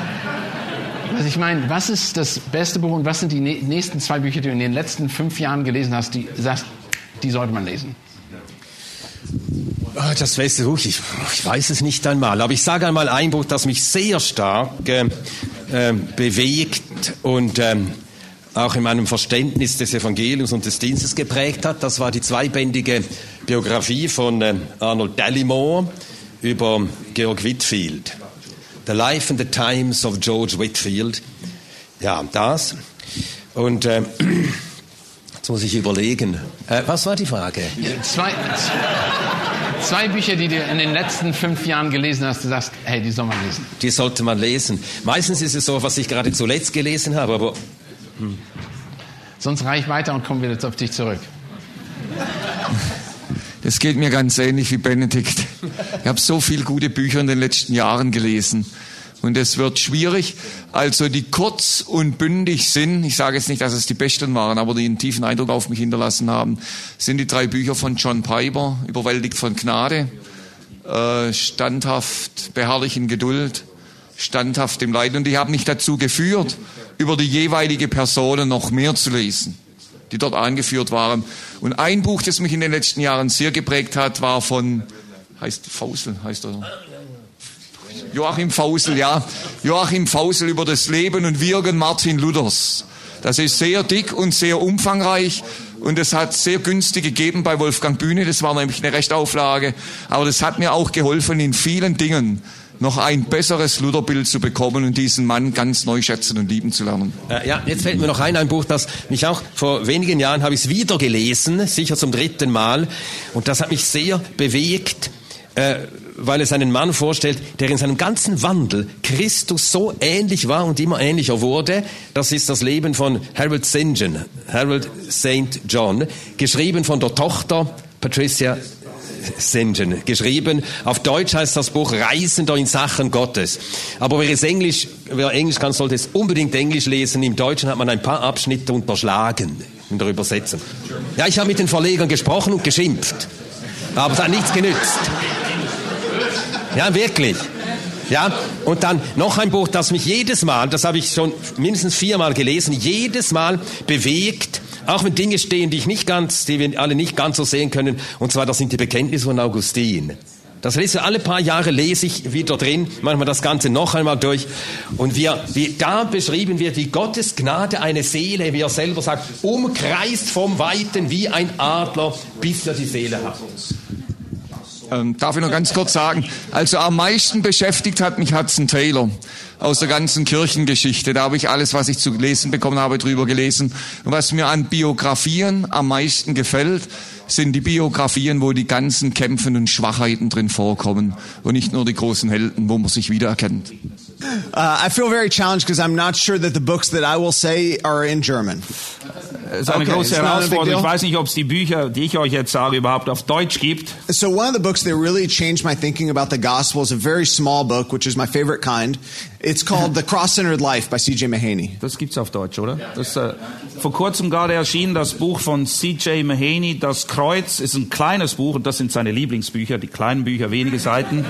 was ich meine, was ist das beste Buch und was sind die nä- nächsten zwei Bücher, die du in den letzten fünf Jahren gelesen hast, die sagst, die sollte man lesen? Ah, Das beste Buch, ich, ich weiß es nicht einmal, aber ich sage einmal ein Buch, das mich sehr stark äh, äh, bewegt und ähm, auch in meinem Verständnis des Evangeliums und des Dienstes geprägt hat. Das war die zweibändige Biografie von äh, Arnold Dallimore über Georg Whitfield. The Life and the Times of George Whitfield. Ja, das. Und äh, [clears throat] jetzt muss ich überlegen. Äh, was war die Frage? Zwei, zwei Bücher, die du in den letzten fünf Jahren gelesen hast, du sagst, hey, die soll man lesen. Die sollte man lesen. Meistens ist es so, was ich gerade zuletzt gelesen habe, aber Sonst reich weiter und kommen wir jetzt auf dich zurück. Das geht mir ganz ähnlich wie Benedikt. Ich habe so viele gute Bücher in den letzten Jahren gelesen. Und es wird schwierig. Also die kurz und bündig sind, ich sage jetzt nicht, dass es die besten waren, aber die einen tiefen Eindruck auf mich hinterlassen haben, sind die drei Bücher von John Piper, Überwältigt von Gnade, äh, Standhaft, beharrlich in Geduld, Standhaft im Leiden. Und die haben mich dazu geführt, über die jeweilige Person noch mehr zu lesen die dort eingeführt waren. Und ein Buch, das mich in den letzten Jahren sehr geprägt hat, war von, heißt Fausel, heißt er. Joachim Fausel, ja. Joachim Fausel über das Leben und Wirken Martin Luthers. Das ist sehr dick und sehr umfangreich und es hat sehr günstig gegeben bei Wolfgang Bühne. Das war nämlich eine Restauflage. Aber das hat mir auch geholfen, in vielen Dingen noch ein besseres Lutherbild zu bekommen und diesen Mann ganz neu schätzen und lieben zu lernen. Äh, ja, jetzt fällt mir noch ein, ein Buch, das mich auch vor wenigen Jahren habe ich es wieder gelesen, sicher zum dritten Mal, und das hat mich sehr bewegt, äh, weil es einen Mann vorstellt, der in seinem ganzen Wandel Christus so ähnlich war und immer ähnlicher wurde. Das ist das Leben von Harold St. John, Harold St. John, geschrieben von der Tochter Patricia St. geschrieben. Auf Deutsch heißt das Buch Reisender in Sachen Gottes. Aber wer es Englisch, wer Englisch kann, sollte es unbedingt Englisch lesen. Im Deutschen hat man ein paar Abschnitte unterschlagen in der Übersetzung. Ja, ich habe mit den Verlegern gesprochen und geschimpft. Aber es hat nichts genützt. Ja, wirklich. Ja, und dann noch ein Buch, das mich jedes Mal, das habe ich schon mindestens viermal gelesen, jedes Mal bewegt, auch wenn Dinge stehen, die ich nicht ganz, die wir alle nicht ganz so sehen können, und zwar das sind die Bekenntnisse von Augustin. Das lese alle paar Jahre lese ich wieder drin, manchmal das Ganze noch einmal durch. Und wir, wie, da beschrieben wird, wie Gottes Gnade eine Seele, wie er selber sagt, umkreist vom Weiten wie ein Adler, bis er die Seele hat. Ähm, darf ich noch ganz kurz sagen? Also am meisten beschäftigt hat mich Hudson Taylor aus der ganzen Kirchengeschichte. Da habe ich alles, was ich zu lesen bekommen habe, drüber gelesen. Und was mir an Biografien am meisten gefällt, sind die Biografien, wo die ganzen Kämpfen und Schwachheiten drin vorkommen und nicht nur die großen Helden, wo man sich wiedererkennt. Uh, I feel very challenged because I'm not sure that the books that I will say are in German. Es ist eine Okay, große Herausforderung. Ich weiß nicht, ob es die Bücher, die ich euch jetzt sage, überhaupt auf Deutsch gibt. So one of the books that really changed my thinking about the gospel is a very small book, which is my favorite kind. It's called The Cross-Centered Life by C.J. Mahaney. Das gibt's auf Deutsch, oder? Das äh, vor kurzem gerade erschienen das Buch von C.J. Mahaney, Das Kreuz, ist ein kleines Buch und das sind seine Lieblingsbücher, die kleinen Bücher, wenige Seiten.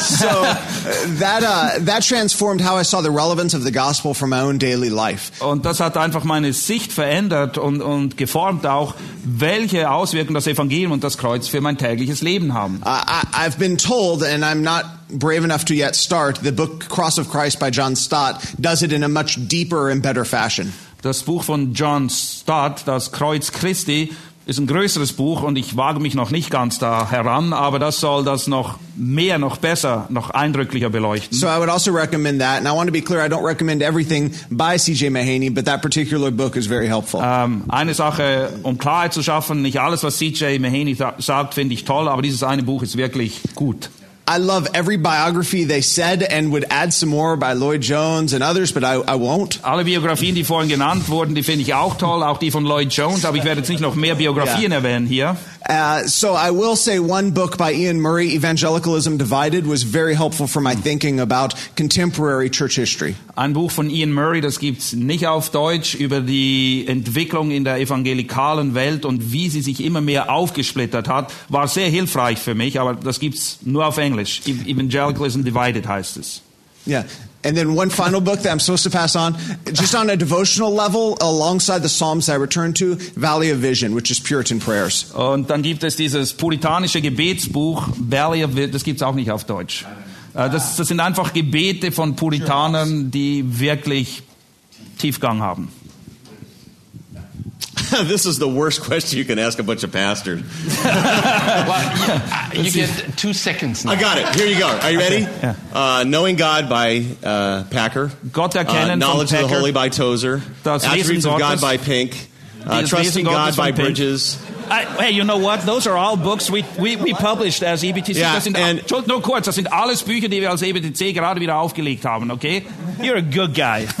So [laughs] that uh, that transformed how I saw the relevance of the gospel for my own daily life. Und das hat einfach meine Sicht verändert und, und geformt auch, welche Auswirkungen das Evangelium und das Kreuz für mein tägliches Leben haben. Uh, I, I've been told, and I'm not brave enough to yet start, the book Cross of Christ by John Stott does it in a much deeper and better fashion. Das Buch von John Stott, Das Kreuz Christi, ist ein größeres Buch und ich wage mich noch nicht ganz da heran, aber das soll das noch mehr, noch besser, noch eindrücklicher beleuchten. So I would also recommend that. And I want to be clear, I don't recommend everything by C.J. Mahaney, but that particular book is very helpful. Ähm, eine Sache, um Klarheit zu schaffen, nicht alles, was C.J. Mahaney sa- sagt, finde ich toll, aber dieses eine Buch ist wirklich gut. I love every biography they said and would add some more by Lloyd Jones and others, but I, I won't. Alle Biografien, die vorhin genannt wurden, die finde ich auch toll, auch die von Lloyd Jones, aber ich werde jetzt nicht noch mehr Biografien Ja. erwähnen hier. Uh, so I will say one book by Ian Murray, Evangelicalism Divided, was very helpful for my thinking about contemporary church history. Ein Buch von Ian Murray, das gibt's nicht auf Deutsch, über die Entwicklung in der evangelikalen Welt und wie sie sich immer mehr aufgesplittert hat, war sehr hilfreich für mich, aber das gibt's nur auf Englisch. Evangelicalism Divided heißt es. Yeah. And then one final book that I'm supposed to pass on, just on a devotional level, alongside the Psalms I return to, Valley of Vision, which is Puritan prayers. Und dann gibt es dieses puritanische Gebetsbuch, Valley of Wi- das gibt's auch nicht auf Deutsch. Äh, Das, das sind einfach Gebete von Puritanern, die wirklich Tiefgang haben. [laughs] this is the worst question you can ask a bunch of pastors. [laughs] Well, you, [laughs] you get two seconds now. I got it. Here you go. Are you ready? Yeah. Uh, Knowing God by uh, Packer. Gott Uh, erkennen von Knowledge of the Holy by Tozer. Das Attributes Lesen of God Gottes. by Pink. Uh, Trusting God by. Bridges. I, hey, you know what? Those are all books we, we, we published as EBTC. Ja, das sind, and- nur kurz, das sind alles Bücher, die wir als EBTC gerade wieder aufgelegt haben, okay? You're a good guy. [laughs]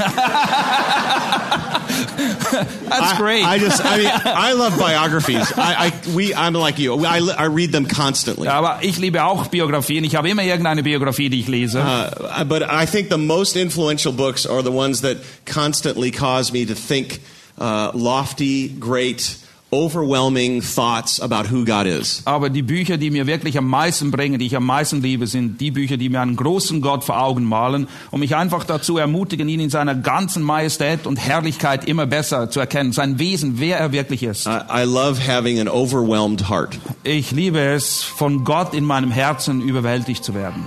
That's I- great. I, just, I mean, I love biographies. I, I, we, I'm like you. I, I read them constantly. Aber ich liebe auch Biografien. Ich habe immer irgendeine Biografie, die ich lese. Uh, but I think the most influential books are the ones that constantly cause me to think uh, lofty, great, overwhelming thoughts about who God is. Aber die Bücher, die mir wirklich am meisten bringen, die ich am meisten liebe, sind die Bücher, die mir einen großen Gott vor Augen malen und mich einfach dazu ermutigen, ihn in seiner ganzen Majestät und Herrlichkeit immer besser zu erkennen, sein Wesen, wer er wirklich ist. I, I love having an overwhelmed heart. Ich liebe es, von Gott in meinem Herzen überwältigt zu werden.